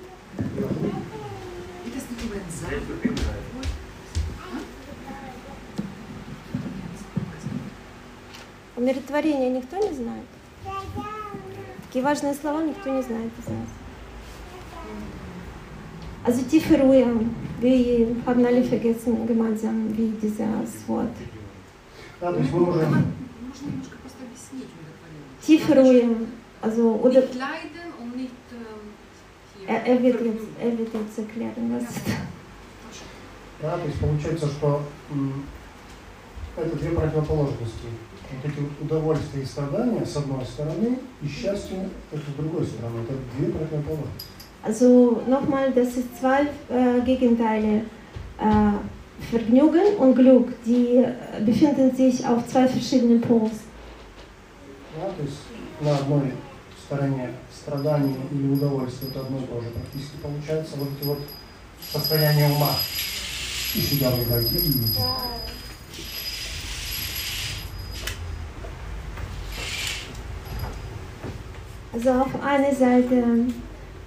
Умиротворение никто не знает? Такие важные слова никто не знает из нас. Also tiefe Ruhe, wir haben alle vergessen gemeinsam, wie dieses Wort. Да, то есть мы можем Можно немножко просто объяснить удовлетворение. Tiefe Ruhe, also oder Nicht leiden und nicht ähm, hier er, er, wird jetzt, er wird jetzt erklären, was Да, то есть получается, что это две противоположности. Вот эти удовольствия и страдания с одной стороны, и счастье это с другой стороны. Это две противоположности. Also nochmal, das ist zwei äh, Gegenteile. Äh, Vergnügen und Glück, die äh, befinden sich auf zwei verschiedenen Pols. Да, то есть на одной стороне страдания или удовольствие это одно и то же практически получается. Вот эти вот состояния ума. И себя вы видите. Also auf einer Seite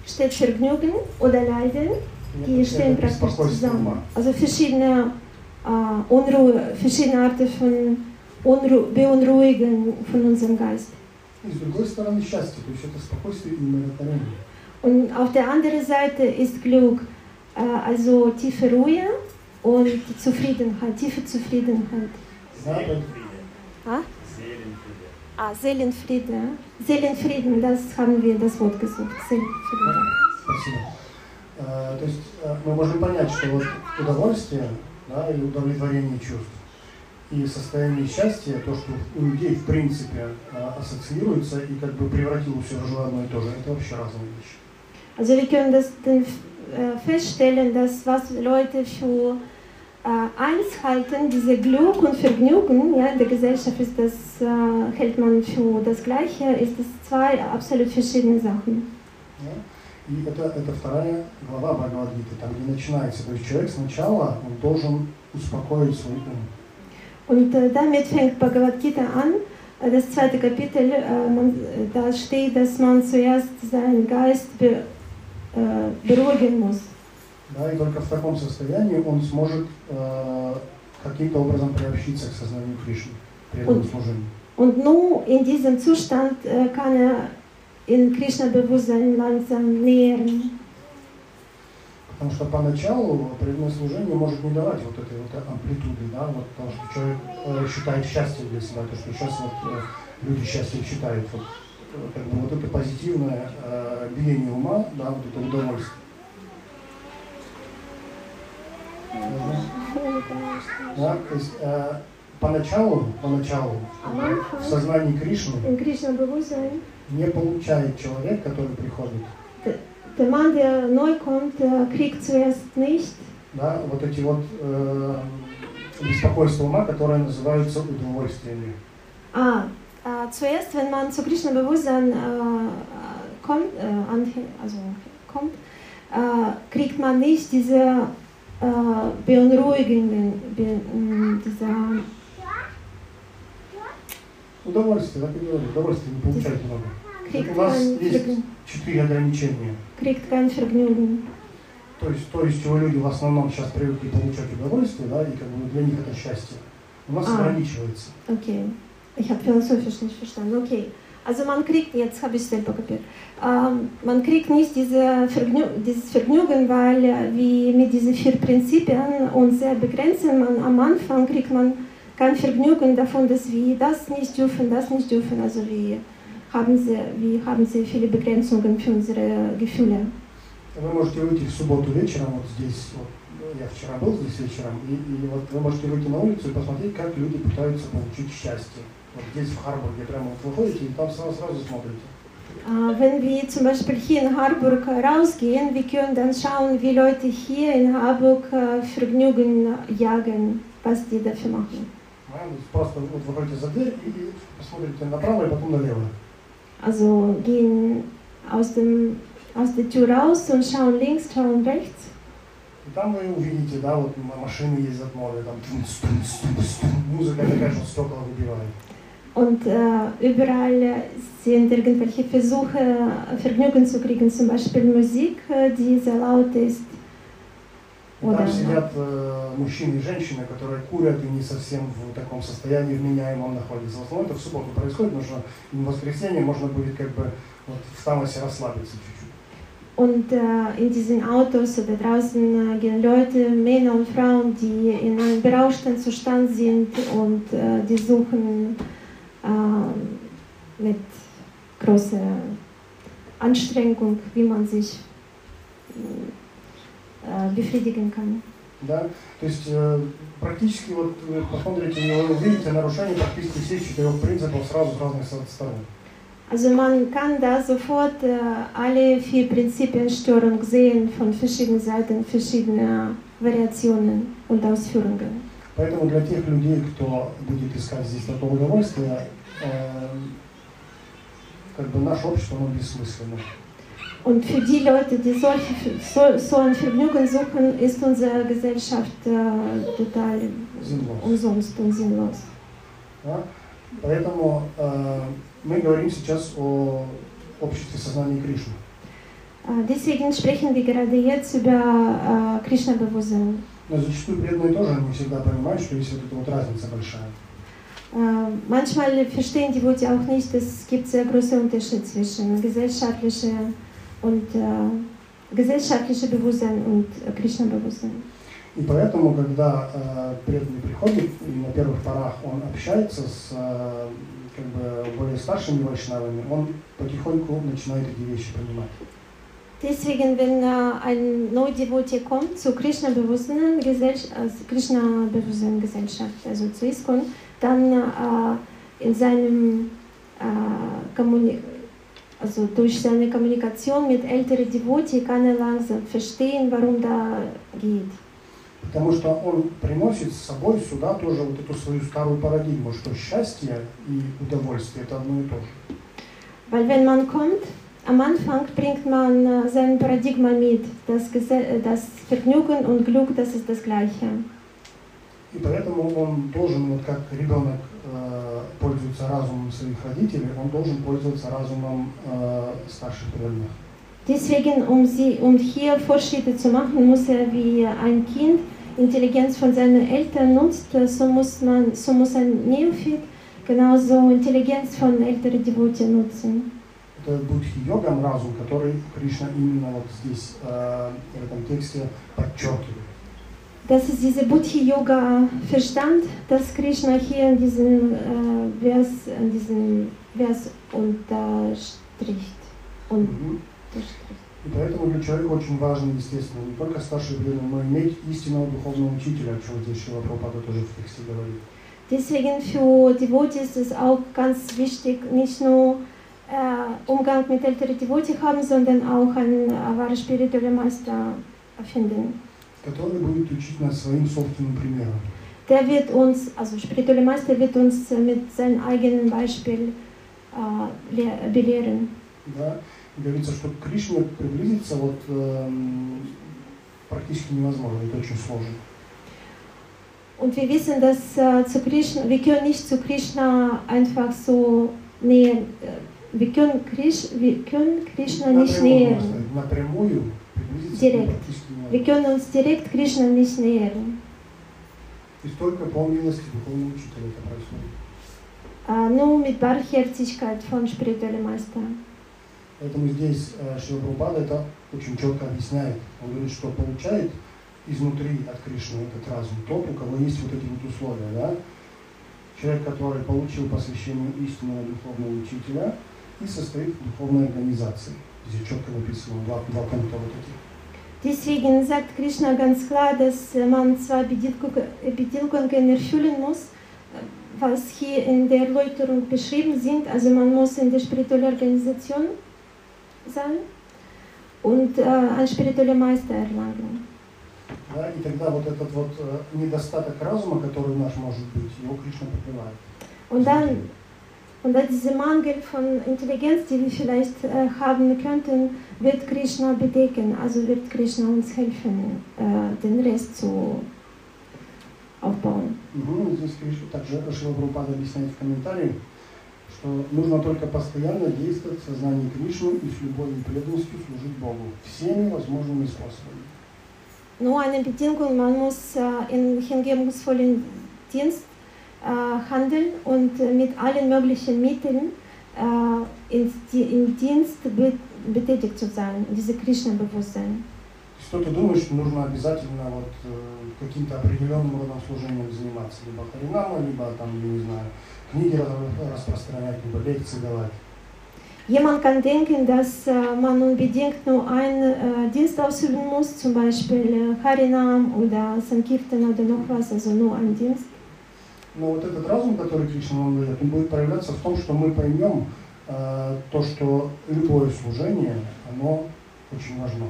steht Vergnügen oder Leiden, die stehen praktisch zusammen. Also verschiedene äh, Unruhe, verschiedene Arten von Unru Beunruhigen von unserem Geist. Und auf der anderen Seite ist Glück, äh, also tiefe Ruhe und Zufriedenheit, tiefe Zufriedenheit. Seelenfrieden. Ah? Ah, Seelenfrieden. Seeленфrieden, das haben wir das Wort gesucht. Seelenfrieden. Спасибо. Э, То есть э, мы можем понять, что вот удовольствие да, или удовлетворение чувств и состояние счастья, то, что у людей в принципе э, ассоциируется и как бы превратилось все в одно и то же, это вообще разные вещи. Also wir können das feststellen, dass was Leute für eins halten, diese Glück und Vergnügen, ja, in der Gesellschaft ist das, äh, hält man für das Gleiche, ist das zwei absolut verschiedene Sachen. да. И это, это вторая глава Бхагавадгиты, там где начинается. То есть человек сначала он должен успокоить свой ум. Und äh, damit fängt Bhagavad Gita an. Äh, Das zweite Kapitel, äh, man, äh, da steht, dass man zuerst seinen Geist be, äh, beruhigen muss. Да, и только в таком состоянии он сможет э, каким-то образом приобщиться к сознанию Кришны, преданному Und- служению. Und nur in diesem Zustand äh, kann er in Krishna-Bewusstsein langsam nähern. Потому что поначалу преданное служение может не давать вот этой вот амплитуды, да, вот потому что человек э, считает счастье для себя, то, что сейчас вот э, люди счастьем считают, вот, э, как бы вот это позитивное э, биение ума, да, вот это удовольствие. Да, то есть э, поначалу, поначалу в сознании Кришны не получает человек, который приходит, der Mann, der neu kommt, kriegt zuerst nicht да, вот эти вот э, беспокойства ума, которые называются удовольствиями. Ah, äh, zuerst, wenn man zu Krishna-Bewusstsein äh, kommt, äh, also kommt äh, kriegt man nicht diese äh, beunruhigenden, be, dieser, Удовольствие, так и говорю, удовольствие не получать много. У нас есть четыре ограничения. kriegt kein Vergnügen. То есть то, из чего люди в основном сейчас привыкли получать удовольствие, да, и как бы для них это счастье, у нас А. ограничивается. Okay, ich habe philosophisch nicht verstanden. Okay, also man kriegt, jetzt habe ich selber kapiert, ähm, man kriegt nicht diese Vergnü dieses Vergnügen, weil äh, wie mit diesen vier Prinzipien uns sehr begrenzen. Man, am Anfang kriegt man kein Vergnügen davon, dass wir das nicht dürfen, das nicht dürfen. Also wir haben sie, wie haben sie viele Begrenzungen für unsere Gefühle. Вы можете выйти в субботу вечером, вот здесь, вот, я вчера был здесь вечером, и, и вот вы можете выйти на улицу и посмотреть, как люди пытаются получить счастье. Вот здесь в Харбурге прямо вот вы ходите и там сразу, сразу смотрите. Äh, Wenn wir zum Beispiel hier in Harburg rausgehen, wir können dann schauen, wie Leute hier in Harburg äh, Vergnügen jagen, was die dafür machen. Да, то есть Просто вот выходите за дверь и, и посмотрите направо и потом налево. Also gehen aus, dem, aus der Tür raus und schauen links, schauen rechts. И там вы увидите, да, вот м- машины ездят море, там тунц, тунц, тунц, тунц. музыка такая, что стекла выбивает. Und äh, überall sind irgendwelche Versuche, Vergnügen zu kriegen, zum Beispiel Musik, äh, die sehr laut ist. И О, там да. сидят э, мужчины и женщины, которые курят и не совсем в таком состоянии вменяемом находятся. В основном это в субботу происходит, потому что в воскресенье можно будет как бы вот, в Тамасе расслабиться чуть-чуть. Und äh, in diesen Autos oder draußen äh, gehen Leute, Männer und Frauen, die in einem berauschten Zustand sind und äh, die suchen äh, mit großer Anstrengung, wie man sich äh, befriedigen kann. Да? То есть э, практически вот вы посмотрите, и вы увидите нарушение практически всех четырех принципов сразу с разных со- сторон. Also man kann da sofort äh, alle vier Prinzipien Störung sehen von verschiedenen Seiten, verschiedene Variationen und Ausführungen. Поэтому для тех людей, кто будет искать здесь такое удовольствие, э, как бы наше общество, оно бессмысленно. Und für die Leute, die solche, so, so ein Vergnügen suchen, ist unsere Gesellschaft äh, total Sinnlos. umsonst und sinnlos. Да? Поэтому э, мы говорим сейчас о обществе сознания Кришны. Äh, deswegen sprechen wir gerade jetzt über äh, Krishna-Bewusstsein. Но зачастую преданные тоже не всегда понимают, что есть вот эта вот разница большая. Manchmal verstehen die Leute auch nicht, es gibt sehr große Unterschied zwischen gesellschaftliche und äh, gesellschaftliche Bewusstsein und Krishna-Bewusstsein. И поэтому, когда э, преданный приходит, и на первых порах он общается с э, как бы более старшими вайшнавами, он потихоньку начинает эти вещи понимать. Deswegen, wenn äh, ein Neudevotee kommt zu Krishna-Bewusstsein, Gesell- also Krishna-Bewusstsein Gesellschaft, also zu ISKCON, dann äh, in seinem äh, Kommuni also durch seine Kommunikation mit älteren Devotee kann er langsam verstehen, warum da geht. Потому что он приносит с собой сюда тоже вот эту свою старую парадигму, что счастье и удовольствие это одно и то же. Weil wenn man kommt, am Anfang bringt man äh, sein Paradigma mit, das, Gese- äh, das Vergnügen und Glück, das ist das Gleiche. И поэтому он должен, вот как ребенок э, пользуется разумом своих родителей, он должен пользоваться разумом э, старших преданных. Deswegen, um, sie, um hier Fortschritte zu machen, muss er wie ein Kind Intelligenz von seinen Eltern nutzt, so muss, man, so muss ein Neophit genauso Intelligenz von älteren Devotee nutzen. Это будхи-йогам разум, который Кришна именно вот здесь, э, в этом тексте подчеркивает. Das ist diese Buddhi-Yoga-Verstand, das Krishna hier in diesem, äh, Vers, in diesem Vers unterstricht. Und Мгм. unterstricht. И поэтому для человека очень важно, естественно, не только старший преданный, но и иметь истинного духовного учителя, о чем здесь Шила Прабхупада тоже в тексте говорит. Deswegen für Devotees ist es auch ganz wichtig, nicht nur äh, Umgang mit älteren Devotees haben, sondern auch einen äh, wahren spirituellen Meister finden. который будет учить нас своим собственным примером. Der wird uns, also spirituelle Meister wird uns äh, mit seinem eigenen Beispiel äh, lehr- belehren. Да? И говорится, что к Кришне приблизиться вот, эм, практически невозможно, это очень сложно. Und wir wissen, dass äh, zu Krishna, wir können nicht zu Krishna einfach so nähern. Äh, Викен Криш, Викен Кришна Нишнеер. Напрямую? Директ. Викен он директ Кришна Нишнеер. И столько по милости духовного учителя это происходит. А, ну, Мидбар Хертичка, фон Шпритали Маста. Поэтому здесь э, Шилабрупада это очень четко объясняет. Он говорит, что получает изнутри от Кришны этот разум тот, у кого есть вот эти вот условия, да? Человек, который получил посвящение истинного духовного учителя – и состоит в духовной организации. Здесь четко написано два, два пункта вот этих. Deswegen sagt Krishna ganz klar, dass man zwar Bedingungen erfüllen muss, was hier in der Erläuterung beschrieben sind. Also man muss in der spirituellen Organisation sein und äh, einen spirituellen Meister erlangen. Да, и тогда вот этот вот э, недостаток разума, который у нас может быть, его Кришна покрывает. Und dann, und dann diese Mangel von Intelligenz, die wir vielleicht äh, haben könnten, wird Krishna bedecken. Also wird Krishna uns helfen, äh, den Rest zu aufbauen. Угу, здесь также Шила Прабхупада объясняет в комментарии, что нужно только постоянно действовать в сознании Кришны и с любовью и преданностью служить Богу всеми возможными способами. Nur eine Bedingung, man muss äh, in hingebungsvollen Dienst äh, handeln und äh, mit allen möglichen Mitteln äh, in, im Dienst be betätigt zu sein, diese Krishna-Bewusstsein. Кто-то думает, что нужно обязательно вот э, каким-то определенным родом служением заниматься, либо харинама, либо там, я не знаю, книги ра- распространять, либо лекции давать. Jemand kann denken, dass äh, man unbedingt nur einen äh, Dienst ausüben muss, zum Beispiel äh, Harinam oder Sankirtan oder noch was, also nur einen Dienst. Но вот этот разум, который Кришна нам дает, он будет проявляться в том, что мы поймем э, то, что любое служение, оно очень важно.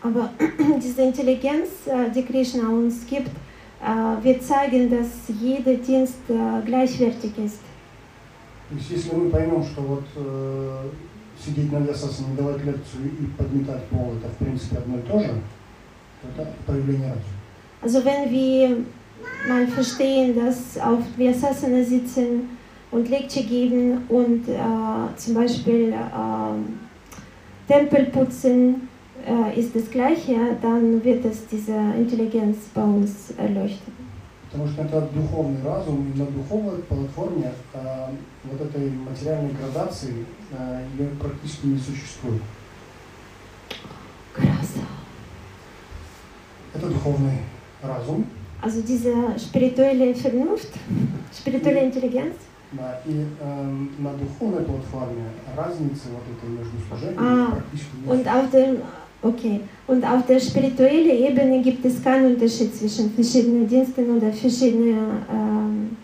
Aber diese Intelligenz, äh, die Krishna uns gibt, äh, wird zeigen, dass jeder Dienst äh, gleichwertig ist. То есть если мы поймем, что вот э, сидеть на весосане, давать лекцию и подметать пол, это в принципе одно и то же, то это проявление разума. Also wenn wir mal verstehen, dass auf Vyasasana sitzen und Lecture geben und äh, zum Beispiel äh, Tempel putzen äh, ist das Gleiche, dann wird es diese Intelligenz bei uns erleuchten. Потому что это духовный разум, и на духовной платформе э, вот этой материальной градации э, ее практически не существует. Krass. Это духовный разум, Also diese spirituelle Vernunft, spirituelle Intelligenz. да, и э, на духовной платформе разницы вот этой между служениями А, практически нет. Und auf dem, okay, und auf der spirituellen Ebene gibt es keinen Unterschied zwischen verschiedenen Diensten oder verschiedenen, ähm,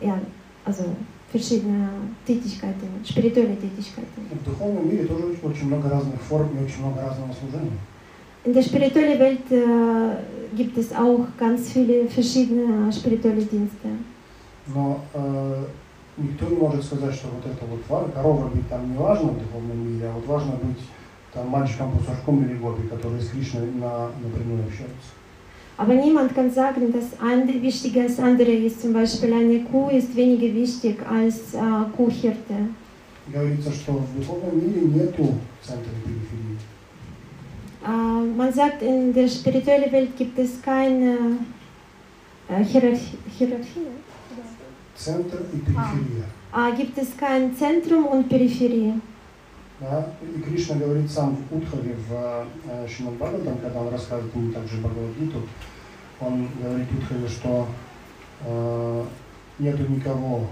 ja, also verschiedene Tätigkeiten, spirituelle Tätigkeiten. В духовном мире тоже очень- очень много разных форм и очень много разного служения. In der spirituellen Welt äh, gibt es auch ganz viele verschiedene spirituelle Dienste. Но э, никто не может сказать, что вот это вот ва- корова быть там не важно в духовном мире, а вот важно быть там мальчиком-пасашком или гопи, которые с Кришной на, напрямую общаются. Aber niemand kann sagen, dass eine wichtiger als andere ist. Zum Beispiel eine Kuh ist weniger wichtig als äh, Kuhhirte. Говорится, что в духовном мире нету центра и периферии. Man sagt, in der spirituellen Welt gibt es keine Hierarchie. Hierarchie. Центр и периферия. Äh, gibt es kein Zentrum und Peripherie. Да? И Кришна говорит сам в Удхаве, в э, Бхагаватам, когда он рассказывает ему также Бхагавадгиту, он говорит Удхаве, что э, нету никого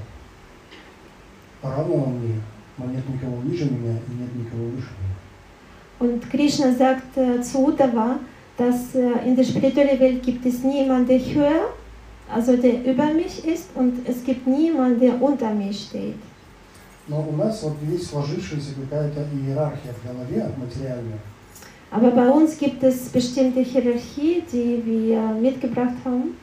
равного мне, но нет никого ниже меня и нет никого выше. Und Krishna sagt äh, zu Uddhava, dass äh, in der spirituellen Welt gibt es niemanden, der höher, also der über mich ist, und es gibt niemanden, der unter mir steht. Но у нас вот есть сложившаяся какая-то иерархия в голове материальная. Aber bei uns gibt es bestimmte Hierarchie, die wir mitgebracht haben.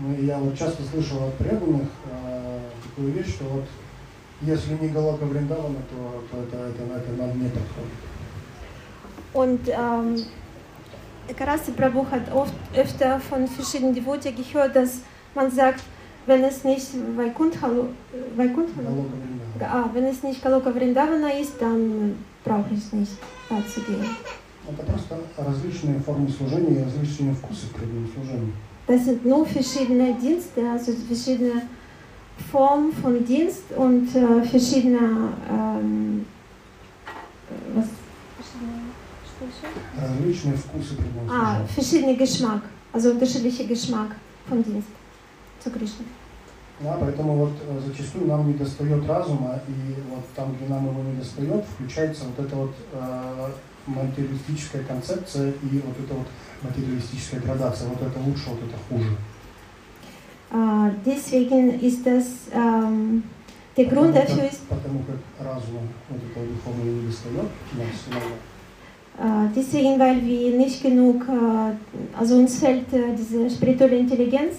Ну, и я вот часто слышал от преданных э, такую вещь, что вот если не Галака Вриндавана, то, то это, это, это нам не подходит. Und ähm, Karasi Prabhu hat oft öfter von verschiedenen Devote gehört, dass man sagt, wenn es nicht Vaikunthalu, ah, wenn es nicht Kaloka Vrindavana ist, dann brauche ich nicht da zu gehen. Das sind nur verschiedene Dienste, also verschiedene Formen von Dienst und äh, verschiedene, ähm, was Различные вкусы Ah, служения. verschiedene Geschmack, also unterschiedlicher Geschmack von Dienst zu Krishna. Да, поэтому вот э, зачастую нам не достает разума, и вот там, где нам его не достает, включается вот эта вот э, материалистическая концепция и вот эта вот материалистическая градация. Вот это лучше, вот это хуже. Äh, deswegen ist das, ähm, der Grund dafür ist, Потому как разума вот этого духовного не достает. Äh, Deswegen, weil wir nicht genug, äh, also uns fehlt äh, diese spirituelle Intelligenz,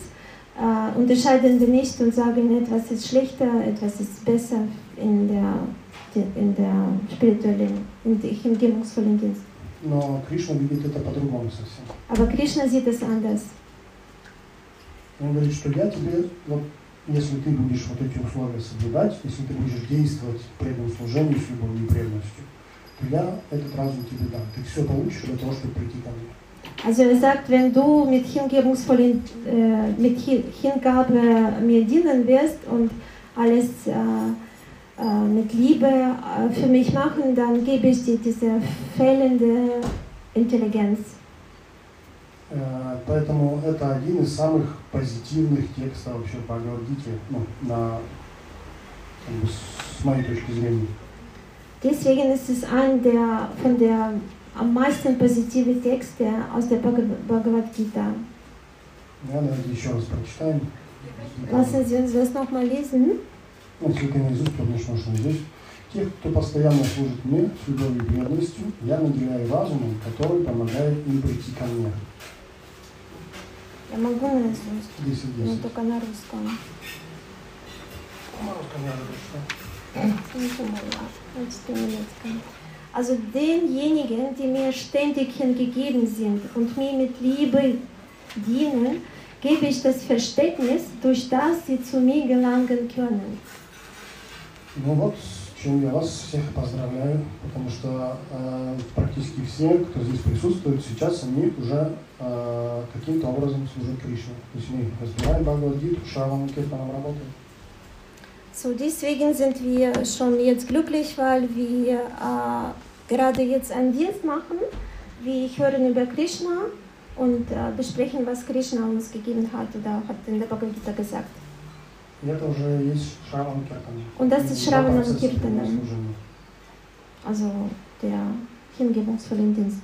äh, unterscheiden wir nicht und sagen, etwas ist schlechter, etwas ist besser in der, in der spirituellen, in der hingebungsvollen Dienst. Но Кришна видит это по-другому совсем. Aber Krishna sieht es anders. Он говорит, что я тебе, вот, если ты будешь вот эти условия соблюдать, если ты будешь действовать в преданном служении с любовью и преданностью, то я этот разум тебе дам. Ты все получишь для того, чтобы прийти ко мне. Also er sagt, wenn du mit hingebungsvollen, äh, mit Hi- Hingabe mir dienen wirst und alles äh, äh, mit Liebe äh, für mich machen, dann gebe ich dir diese fehlende Intelligenz. Э, Поэтому это один из самых позитивных текстов вообще по Бхагавадгите, ну, на, как бы, с моей точки зрения. Deswegen ist es ein der von der am meisten positive Texte aus der Bhagav- Bhagavad Gita. Ja, давайте еще раз прочитаем. Lassen Sie uns das nochmal lesen. Ну, наизусть, здесь. Тех, кто постоянно служит мне с любовью и преданностью, я наделяю разумом, который помогает им прийти ко мне. Я могу наизусть, 10 но 10. только на русском. На немецком. Also denjenigen, die mir ständig hingegeben sind und mir mit Liebe dienen, gebe ich das Verständnis, durch das sie zu mir gelangen können. Ну вот, с чем я вас всех поздравляю, потому что э, практически все, кто здесь присутствует, сейчас они уже э, каким-то образом служат Кришне. То есть мы разбираем Бхагавадгиту, Шравану Киртаном работаем. So, deswegen sind wir schon jetzt glücklich, weil wir äh, gerade jetzt einen Dienst machen. Wir hören über Krishna und äh, besprechen, was Krishna uns gegeben hat oder hat in der Bhagavad Gita gesagt. И это уже есть Шраван Киртан. Und das ist Shravanam Процесс Kirtanam. служения. Also der hingebungsvollen Dienst.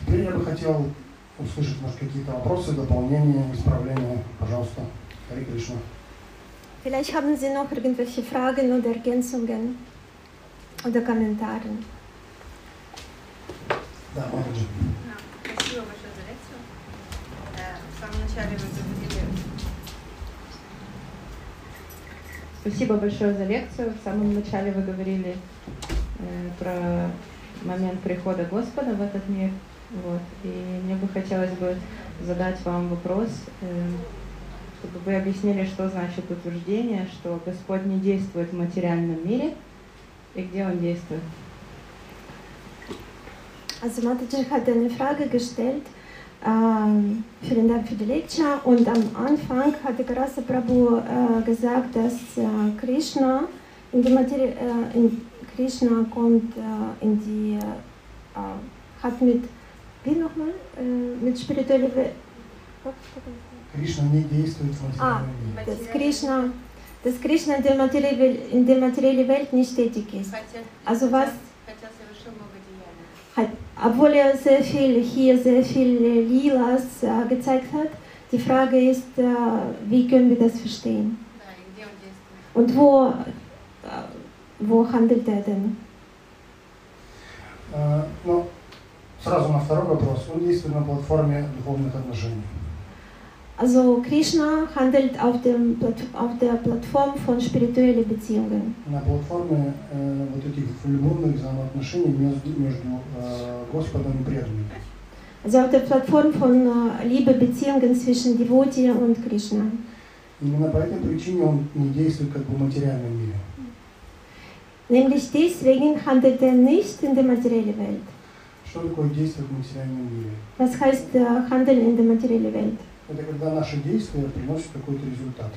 Теперь я бы хотел услышать, может, какие-то вопросы, дополнения, исправления. Пожалуйста, Хари Кришна. Vielleicht haben Sie noch irgendwelche Fragen oder Ergänzungen oder Kommentare. Да, Спасибо большое за лекцию. В самом начале вы говорили... Спасибо большое за лекцию. В самом начале вы говорили э, про момент прихода Господа в этот мир. Вот. И мне бы хотелось бы задать вам вопрос, э, чтобы вы объяснили, что значит утверждение, что Господь не действует в материальном мире и где Он действует. Also Mataji hat eine Frage gestellt. Ähm, vielen Dank für die Lecture. Und am Anfang hatte Karasa Prabhu äh, gesagt, dass äh, Krishna in die Materie, äh, in Krishna kommt äh, in die äh, hat mit wie nochmal äh, mit spiritueller Welt. Кришна не действует в А, материальном мире. dass Krishna, dass Krishna in der materielle Welt, in der materiellen Welt nicht tätig ist. Хотя, Also was хотя совершил много деяний. hat, obwohl er sehr viel hier sehr viele Lilas äh, gezeigt hat, die Frage ist, äh, wie können wir das verstehen? Да, и где он действует. Und wo, äh, wo handelt er denn? Э, Ну, сразу на второй вопрос. Он действует на платформе духовных отношений. Also Krishna handelt auf, dem, Plat- auf der Plattform von spirituellen Beziehungen. На платформе э, вот этих любовных взаимоотношений между, между э, Господом и преданным. Also auf der Plattform von äh, Liebe-Beziehungen zwischen Devotee und Krishna. Именно по этой причине он не действует как бы в материальном мире. Nämlich deswegen handelt er nicht in der materiellen Welt. Что такое действовать в материальном мире? Was heißt äh, Handeln in der materiellen Welt? Это когда наши действия приносят какой-то результат.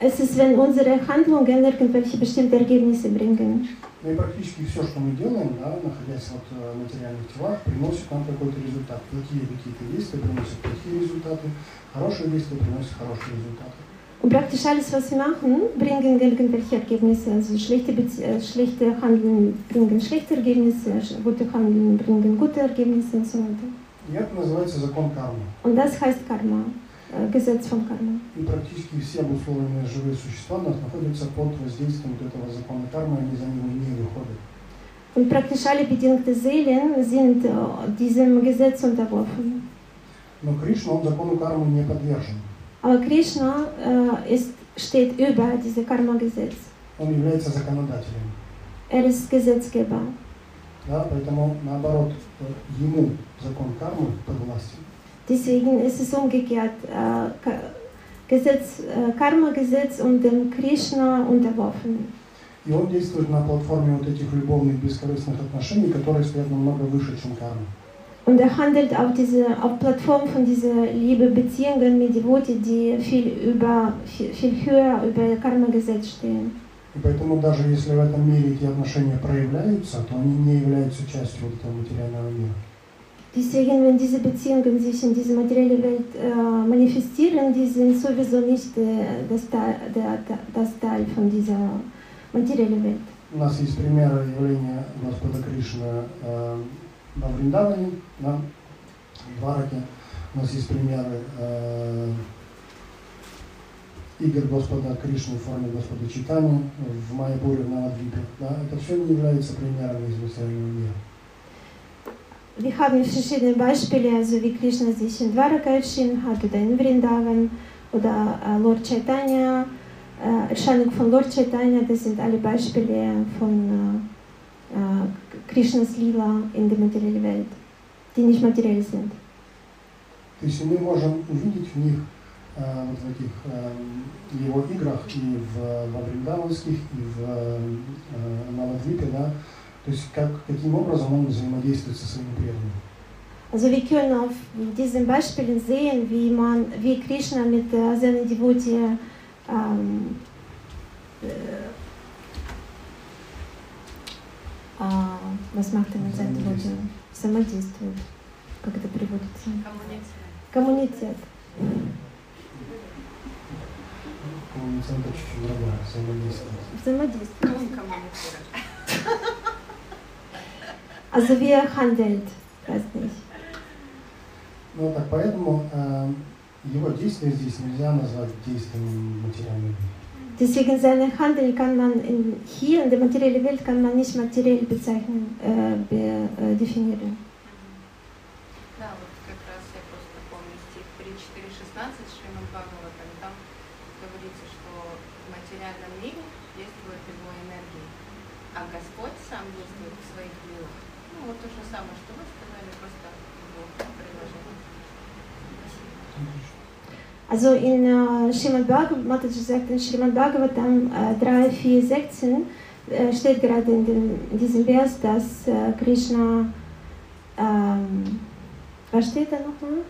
Es ist, wenn unsere Handlungen irgendwelche bestimmte Ergebnisse bringen. Ну и практически все, что мы делаем, да, находясь вот э, в материальных телах, приносит нам какой-то результат. Плохие какие-то действия приносят плохие результаты, хорошие действия приносят хорошие результаты. Und praktisch alles, was wir machen, bringen irgendwelche Ergebnisse. Also schlechte, äh, schlechte Handeln bringen schlechte Ergebnisse, gute Handeln bringen gute Ergebnisse und so weiter. И это называется закон кармы. Und das heißt Karma, äh, Gesetz von Karma. И практически все обусловленные живые существа нас находятся под воздействием вот этого закона кармы, они за него не выходят. Und praktisch alle bedingte Seelen sind äh, diesem Gesetz unterworfen. Но Кришна, он закону кармы не подвержен. Aber Krishna äh, ist, steht über dieses Karma-Gesetz. Он является законодателем. Er ist Gesetzgeber. Да, поэтому, наоборот, э, ему закон кармы подвластен. Deswegen ist es umgekehrt. Äh, Ka- Gesetz, äh, Karma-Gesetz und dem Krishna unterworfen. И он действует на платформе вот этих любовных бескорыстных отношений, которые стоят намного выше, чем карма. Und er handelt auf diese auf Plattform von dieser Liebe Beziehungen mit Devote, die viel über viel, viel höher über Karma-Gesetz stehen. И поэтому даже если в этом мире эти отношения проявляются, то они не являются частью вот этого материального мира. Deswegen, wenn diese Beziehungen sich in dieser materiellen Welt äh, manifestieren, die sind sowieso nicht äh, das, Teil, der, das Teil von dieser materiellen Welt. У нас есть примеры явления Господа Кришны э, во Вриндаване, да, в Двараке. У нас есть примеры э, игр Господа Кришны в форме Господа Читания в Майяпуре, в Навадвипе. Да. Это все не является примерами из материального мира. Wir haben verschiedene Beispiele, also wie Krishna sich in Dwaraka erschienen hat oder in Vrindavan oder äh, Lord Chaitanya, äh, Erscheinung von Lord Chaitanya, das sind alle Beispiele von äh, äh, Krishnas Lila in der materiellen Welt, die nicht materiell sind. То есть мы можем увидеть в них, э, вот в этих э, его играх и в, во Вриндаванских, и в э, Навадвипе, да, то есть как, каким образом он взаимодействует со своими преданными. Also wir können auf diesen Beispielen sehen, wie man, wie Krishna mit seinen Devotee ähm, äh, was macht er mit seinen Devotee? Взаимодействует. Как это переводится? Коммуниция. Коммунициert. Коммуницент чуть-чуть другое, взаимодействие. Коммуницирует. Also wie er handelt, weiß nicht. Ну так поэтому э, его действия здесь нельзя назвать действием материальной мира. Deswegen seine Handel kann man in, hier in der materiellen Welt kann man nicht materiell bezeichnen, äh, be, äh, definieren. же самое, что вы сказали, просто его приложение. Спасибо. Also in äh, Srimad Bhagavatam, Mataji sagt in Srimad Bhagavatam äh, 3, 4, 16 äh, steht gerade in, dem, in diesem Vers, dass äh, Krishna, ähm, was steht da nochmal?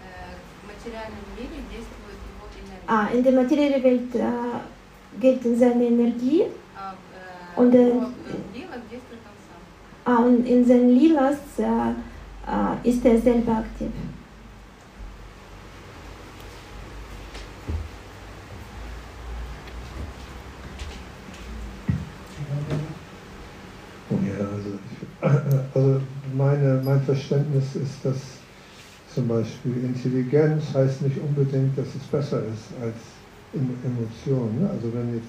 Э, В материальном мире действует его энергия, Ah, in der materiellen Welt äh, gelten seine Energie а в э, Und, äh, und in seinen Lilas äh, äh, ist er selber aktiv. Ja, also, also meine, mein Verständnis ist, dass zum Beispiel Intelligenz heißt nicht unbedingt, dass es besser ist als Em- Emotion. Ne? Also wenn jetzt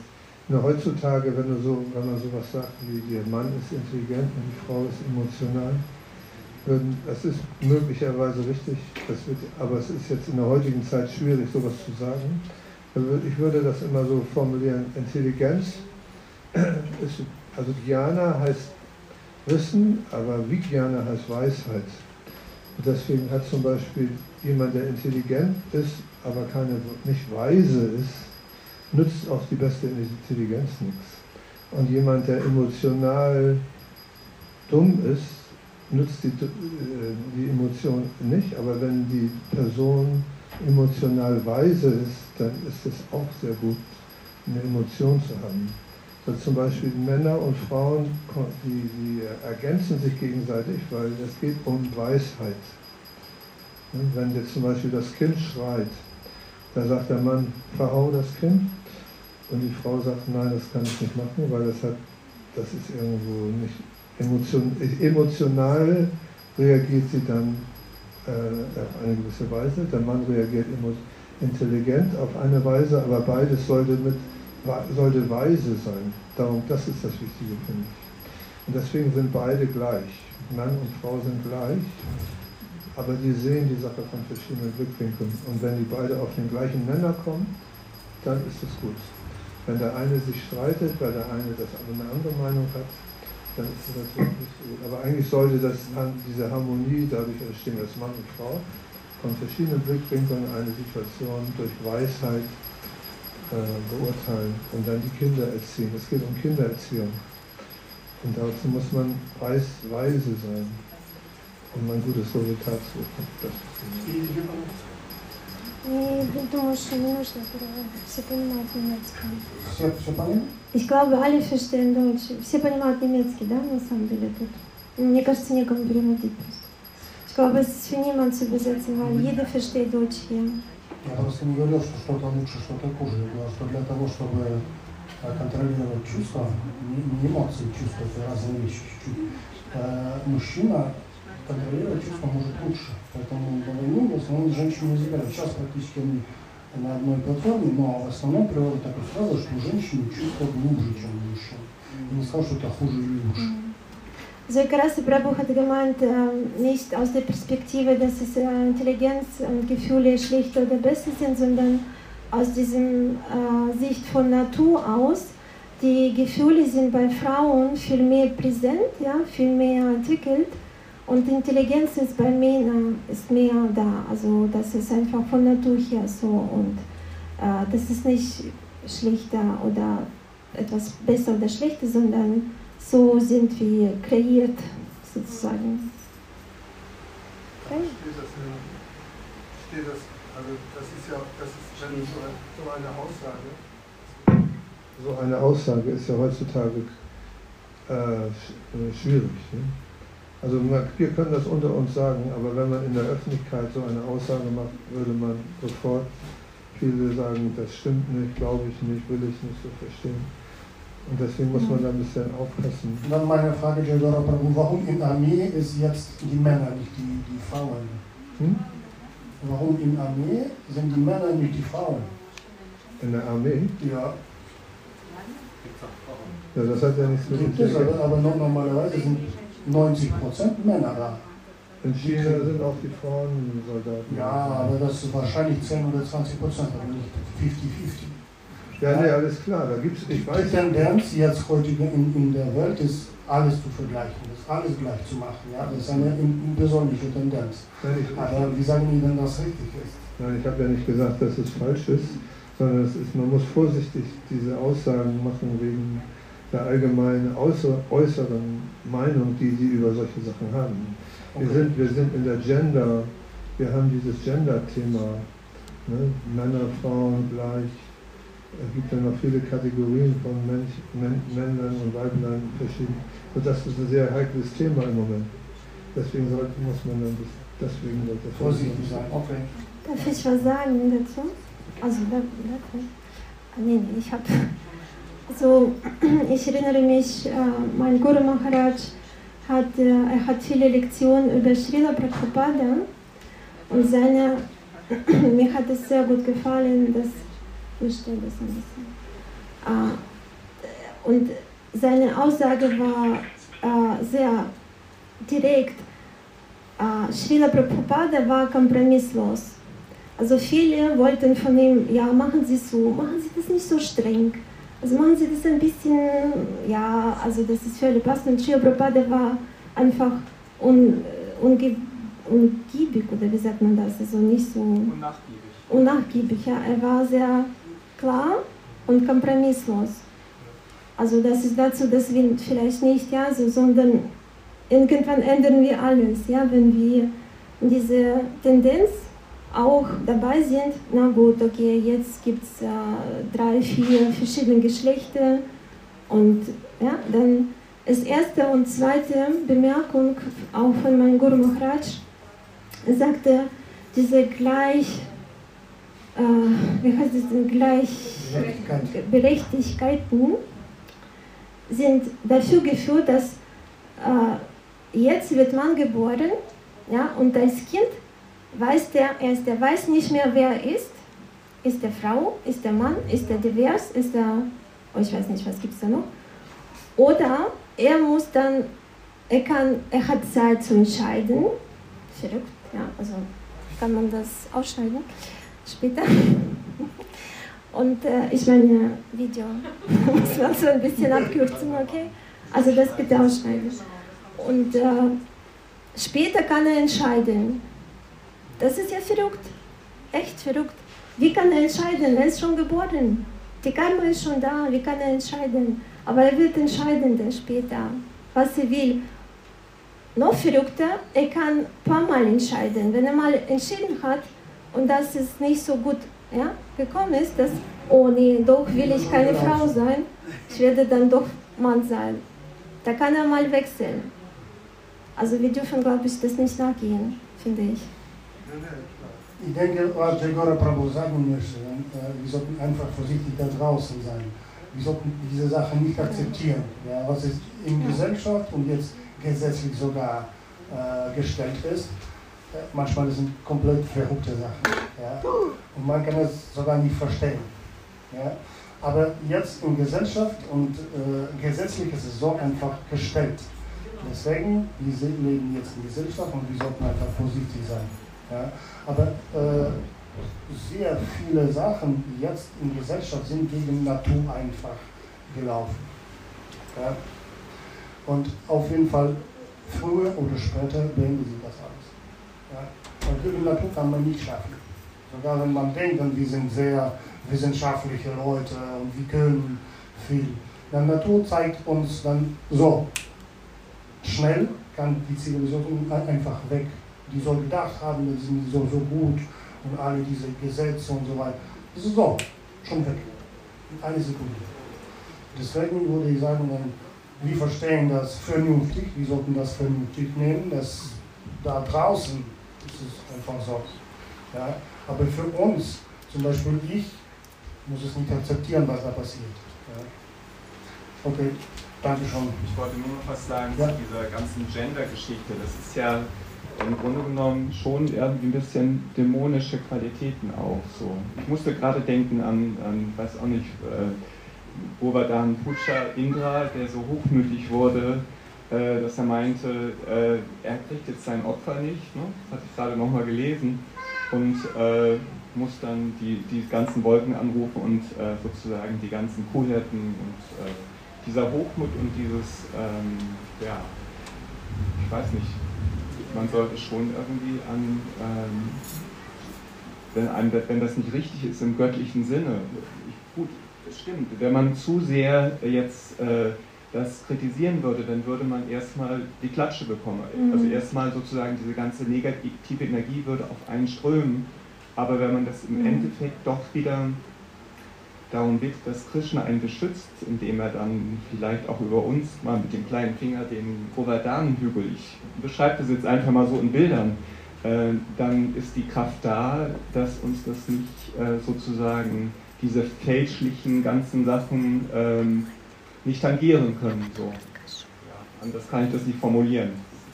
nur heutzutage, wenn, du so, wenn man sowas sagt wie der Mann ist intelligent und die Frau ist emotional, das ist möglicherweise richtig, wird, aber es ist jetzt in der heutigen Zeit schwierig, sowas zu sagen. Ich würde das immer so formulieren, Intelligenz ist, also Jnana heißt Wissen, aber Vijnana heißt Weisheit. Und deswegen hat zum Beispiel jemand, der intelligent ist, aber keine, nicht weise ist, nützt auch die beste Intelligenz nichts. Und jemand, der emotional dumm ist, nützt die, äh, die Emotion nicht, aber wenn die Person emotional weise ist, dann ist es auch sehr gut, eine Emotion zu haben. So zum Beispiel Männer und Frauen, die, die ergänzen sich gegenseitig, weil es geht um Weisheit. Wenn jetzt zum Beispiel das Kind schreit, Da sagt der Mann, verhau das Kind. Und die Frau sagt, nein, das kann ich nicht machen, weil das hat, das ist irgendwo nicht emotion, emotional reagiert sie dann äh, auf eine gewisse Weise. Der Mann reagiert intelligent auf eine Weise, aber beides sollte, mit, sollte weise sein. Darum, das ist das Wichtige, finde ich. Und deswegen sind beide gleich. Mann und Frau sind gleich, aber die sehen die Sache von verschiedenen Blickwinkeln. Und wenn die beide auf den gleichen Nenner kommen, dann ist es gut. Wenn der eine sich streitet, weil der eine das eine andere Meinung hat, dann ist es natürlich nicht gut. Aber eigentlich sollte das, diese Harmonie, dadurch entstehen als Mann und Frau, von verschiedenen Blickwinkeln eine Situation durch Weisheit äh, beurteilen und dann die Kinder erziehen. Es geht um Kindererziehung. Und dazu muss man weis, weise sein, um ein gutes Resultat zu bekommen. Ich glaube, alle verstehen Deutsch. Все понимают немецкий, да, на самом деле тут? Мне кажется, некому переводить просто. Ich glaube, es ist für niemanden zu übersetzen, weil jeder versteht Deutsch hier. Я просто не говорил, что что-то лучше, что-то хуже. Я говорил, что для того, чтобы контролировать чувства, не эмоции, чувства, это разные вещи чуть-чуть. Мужчина контролировать чувства может лучше. Поэтому на войну в основном женщины не забирают. Сейчас практически они на одной платформе, но в основном природа так устроила, что у женщины чувства глубже, чем у мужчин. Я не сказал, что это хуже или лучше. So Karasi Prabhu hat gemeint, äh, nicht aus der Perspektive, dass es äh, Intelligenz und Gefühle schlecht oder besser sind, sondern aus diesem äh, Sicht von Natur aus. Die Gefühle sind bei Frauen viel mehr präsent, ja, viel mehr entwickelt und Intelligenz ist bei Männern ist mehr da. Also das ist einfach von Natur her so und äh, das ist nicht schlechter oder etwas besser oder schlechter, sondern so sind wir kreiert sozusagen. Okay. Steht das, steht das, also das ist ja, das ist wenn so, so eine Aussage. So eine Aussage ist ja heutzutage äh, schwierig. Ne? Also wir können das unter uns sagen, aber wenn man in der Öffentlichkeit so eine Aussage macht, würde man sofort viele sagen, das stimmt nicht, glaube ich nicht, will ich nicht so verstehen. Und deswegen muss man da ein bisschen aufpassen. Dann meine Frage, Jadora Prabhu, warum in der Armee ist jetzt die Männer, nicht die, die Frauen? Hm? Warum in der Armee sind die Männer nicht die Frauen? In der Armee? Ja. Ja, das hat ja nichts mit Gibt es, aber, aber normalerweise sind 90 Prozent Männer da. In China sind auch die Frauen Soldaten. Ja, aber das ist wahrscheinlich 10 oder 20 Prozent, aber nicht 50-50. Ja, nee, alles klar, da gibt's, ich weiß. Die Tendenz jetzt heute in, in der Welt ist, alles zu vergleichen, das alles gleich zu machen. Ja? Das ist eine persönliche Tendenz. Nein, aber wie sagen die, wenn das richtig ist? Nein, ich habe ja nicht gesagt, dass es falsch ist, sondern es ist, man muss vorsichtig diese Aussagen machen wegen der allgemeinen äußeren Meinung, die sie über solche Sachen haben. Okay. Wir, sind, wir sind in der Gender, wir haben dieses Gender-Thema, ne? Männer, Frauen gleich. Es gibt ja noch viele Kategorien von Mensch, Männern und Weiblein verschieden. Und das ist ein sehr heikles Thema im Moment. Deswegen sollte, muss man dann das, deswegen das vorsichtig sein. Okay. Darf ich was sagen dazu? Also, da, da, nee, nee, ich habe so, ich erinnere mich, äh, mein Guru Maharaj hat, äh, er hat viele Lektionen über Srila Prabhupada und seine, mir hat es sehr gut gefallen, dass, ich das ein bisschen, äh, und seine Aussage war sehr direkt, Srila Prabhupada war kompromisslos. Also viele wollten von ihm, ja, machen Sie so, machen Sie das nicht so streng. Also machen Sie das ein bisschen, ja, also das ist völlig passend. Shio Prabhupada war einfach un, unge, ungiebig, oder wie sagt man das, also nicht so... Unnachgiebig. Unnachgiebig, ja. Er war sehr klar und kompromisslos. Also das ist dazu, dass wir vielleicht nicht, ja, so, sondern irgendwann ändern wir alles, ja, wenn wir diese Tendenz auch dabei sind, na gut, okay, jetzt gibt es äh, drei, vier verschiedene Geschlechter. Und ja, dann ist erste und zweite Bemerkung auch von meinem Guru Maharaj, sagte, diese gleich, äh, wie heißt es denn, Gleich. Berechtigkeiten sind dafür geführt, dass äh, jetzt wird man geboren ja, und als Kind weiß der, erst der weiß nicht mehr, wer er ist. Ist der Frau, ist der Mann, ist der divers, ist der, oh, ich weiß nicht, was gibt es da noch. Oder er muss dann, er, kann, er hat Zeit zu entscheiden. Verrückt, ja, also kann man das ausschneiden später. Und äh, ich meine, Video muss man so ein bisschen abkürzen, okay? Also das bitte ausschneiden. Und äh, später kann er entscheiden. Das ist ja verrückt. Echt verrückt. Wie kann er entscheiden? Er ist schon geboren. Die Karma ist schon da. Wie kann er entscheiden? Aber er wird entscheiden dann später, was er will. Noch verrückter, er kann ein paar Mal entscheiden. Wenn er mal entschieden hat und das ist nicht so gut ja, gekommen ist, dass, oh nee, doch will ich keine Frau sein, ich werde dann doch Mann sein. Da kann er mal wechseln. Also wir dürfen, glaube ich, das nicht nachgehen, finde ich. Ich denke, was Gregora Prabhu sagen möchte, wir sollten einfach vorsichtig da draußen sein. Wir sollten diese Sache nicht akzeptieren. Ja, was ist in Gesellschaft und jetzt gesetzlich sogar äh, gestellt ist, manchmal sind komplett verrückte Sachen. Ja? Und man kann es sogar nicht verstehen. Ja? Aber jetzt in Gesellschaft und äh, gesetzlich ist es so einfach gestellt. Deswegen, wir leben jetzt in Gesellschaft und wir sollten einfach vorsichtig sein. Ja? Aber äh, sehr viele Sachen, jetzt in Gesellschaft sind, gegen Natur einfach gelaufen. Ja? Und auf jeden Fall, früher oder später beenden sie das alles. Ja? Und gegen Natur kann man nicht schaffen. Sogar wenn man denkt, wir sind sehr wissenschaftliche Leute und wir können viel. Die Natur zeigt uns dann so, schnell kann die Zivilisation einfach weg. Die soll gedacht haben, wir sind so, so gut und alle diese Gesetze und so weiter. Das ist so, schon weg. In eine Sekunde. Deswegen würde ich sagen, wir verstehen das vernünftig, wir sollten das vernünftig nehmen, dass da draußen ist es einfach so. Ja? Aber für uns, zum Beispiel ich, muss es nicht akzeptieren, was da passiert. Ja? Okay, danke schon. Ich wollte nur noch was sagen Ja. zu dieser ganzen Gender-Geschichte. Das ist ja im Grunde genommen schon irgendwie ein bisschen dämonische Qualitäten auch so. Ich musste gerade denken an, an weiß auch nicht, äh, Govardhan Pucha Indra, der so hochmütig wurde, äh, dass er meinte, äh, er kriegt jetzt sein Opfer nicht, ne? das hatte ich gerade nochmal gelesen, und äh, muss dann die, die ganzen Wolken anrufen und äh, sozusagen die ganzen Kuhhirten und äh, dieser Hochmut und dieses, ähm, ja, ich weiß nicht, man sollte schon irgendwie an, ähm, wenn, einem, wenn das nicht richtig ist im göttlichen Sinne, gut, es stimmt, wenn man zu sehr jetzt äh, das kritisieren würde, dann würde man erstmal die Klatsche bekommen. Mhm. Also erstmal sozusagen diese ganze negative Energie würde auf einen strömen. Aber wenn man das im Mhm. Endeffekt doch wieder darum bittet, dass Krishna einen beschützt, indem er dann vielleicht auch über uns mal mit dem kleinen Finger den Govardhan-Hügel, ich beschreibe das jetzt einfach mal so in Bildern, äh, dann ist die Kraft da, dass uns das nicht äh, sozusagen diese fälschlichen ganzen Sachen ähm, nicht tangieren können. So. Ja, anders kann ich das nicht formulieren.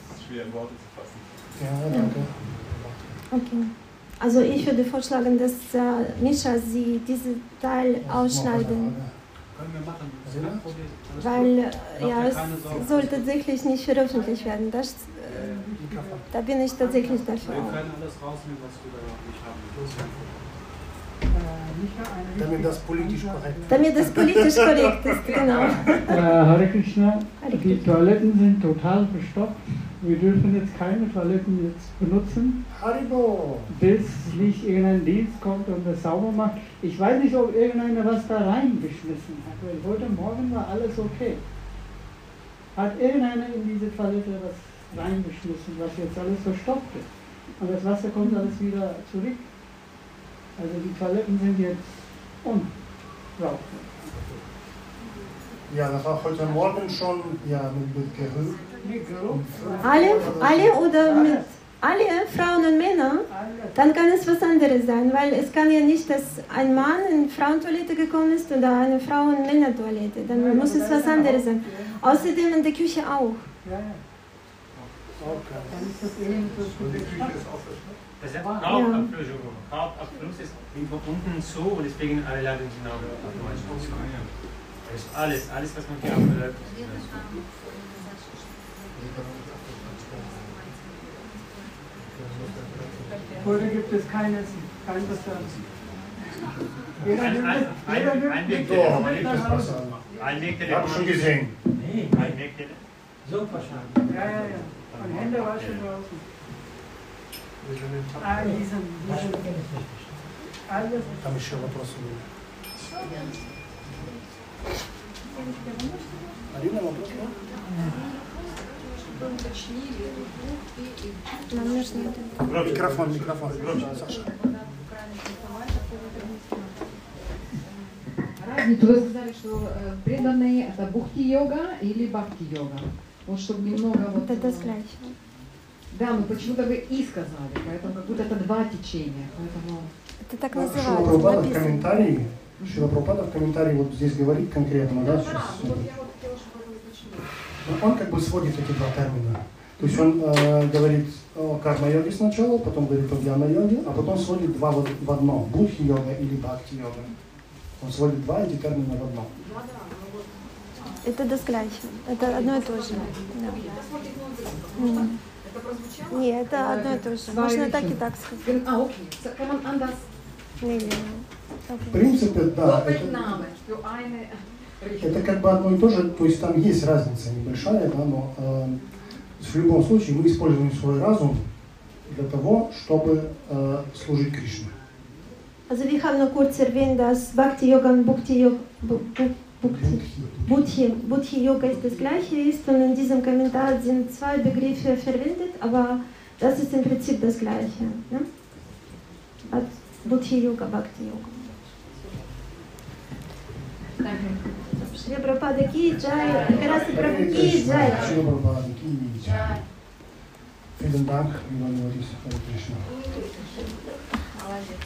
Das ist schwer in Worte zu fassen. Ja, danke. Okay. Also ich würde vorschlagen, dass äh, Mischa Sie diesen Teil ausschneiden, Können wir machen, das ist weil äh, ja, es soll tatsächlich nicht veröffentlicht werden. Das, äh, da bin ich tatsächlich Wir dafür. auch. können alles rausnehmen, was du da nicht haben willst. Damit das politisch korrekt Damit das politisch korrekt ist, genau. Äh, Hare Krishna, die Toiletten sind total verstopft. Wir dürfen jetzt keine Toiletten jetzt benutzen, Haribo! bis nicht irgendein Dienst kommt und das sauber macht. Ich weiß nicht, ob irgendeiner was da reingeschmissen hat, weil heute Morgen war alles okay. Hat irgendeiner in diese Toilette was reingeschmissen, was jetzt alles verstopft ist. Und das Wasser kommt alles wieder zurück. Also die Toiletten sind jetzt unbrauchbar. Ja, das war heute Morgen schon ja, mit, Gerücht. Alle, alle oder mit alle Frauen und Männer, dann kann es was anderes sein, weil es kann ja nicht, dass ein Mann in Frauentoilette gekommen ist oder eine Frau in Männertoilette. Dann Ja, muss es was anderes sein. Außerdem in der Küche auch. Ist auch Das ist Ja. Hauptabfluss, Entschuldigung. Hauptabfluss ist von unten so und deswegen alle Ladungen sind auch automatisch. Das ist alles, alles, was man hier abläuft. Oder gibt es keines, kein Restaurant? Jeder Ein, nimmt ein, es- jeder ein, nimmt ein es Weg Doch, mit man nimmt das nach Hause. Wasser. Ein Weg Ich habe schon gesehen. Nee, ein Weg Super schade. Ja, ja, ja. Und Hände waschen draußen. А, diesen, diesen, alles. Там еще вопросы были. Арина, вопрос? Нам нужно это. Микрофон, микрофон. Саша. Разницу вы сказали, что э, преданные это бхакти-йога или бхакти-йога. Вот чтобы немного вот... Это э, склячно. Да, но почему-то вы и сказали, поэтому как будто это два течения, поэтому... Это так называется, Прабхупада в комментарии, Шила Прабхупада в комментарии вот здесь говорит конкретно, да, сейчас. Вот я вот хотела, чтобы вы уточнили. Ну, Он как бы сводит эти два термина. То есть он э, говорит о карма-йоге сначала, потом говорит о гьяна-йоге, а потом сводит два в, в одно. Будхи-йога или бхакти-йога. Он сводит два эти термина в одно. Да, да, ну вот. Это досклячно. Это одно и то же. Да. Нет, это одно и то же. Можно так и так сказать. Okay. So kann man anders... В Окей. принципе, да, это, Это как бы одно и то же, то есть там есть разница небольшая, да, но э, в любом случае мы используем свой разум для того, чтобы э, служить Кришне. Also wir haben nur kurz erwähnt, dass Bhakti Yoga und Bhakti Yoga, Buddhi, Buddhi Yoga ist das gleiche ist und in diesem Kommentar sind zwei Begriffe verwendet, aber das ist im Prinzip das gleiche. Ne? От Buddhi Yoga, Bhakti Yoga. Danke. Шри Прабхупада Ки Джай, Харасы Прабhu Ки Джай. Шила Прабхупада Ки Джай. Vielen Dank, lieber Noris, Hare Krishna. Молодец.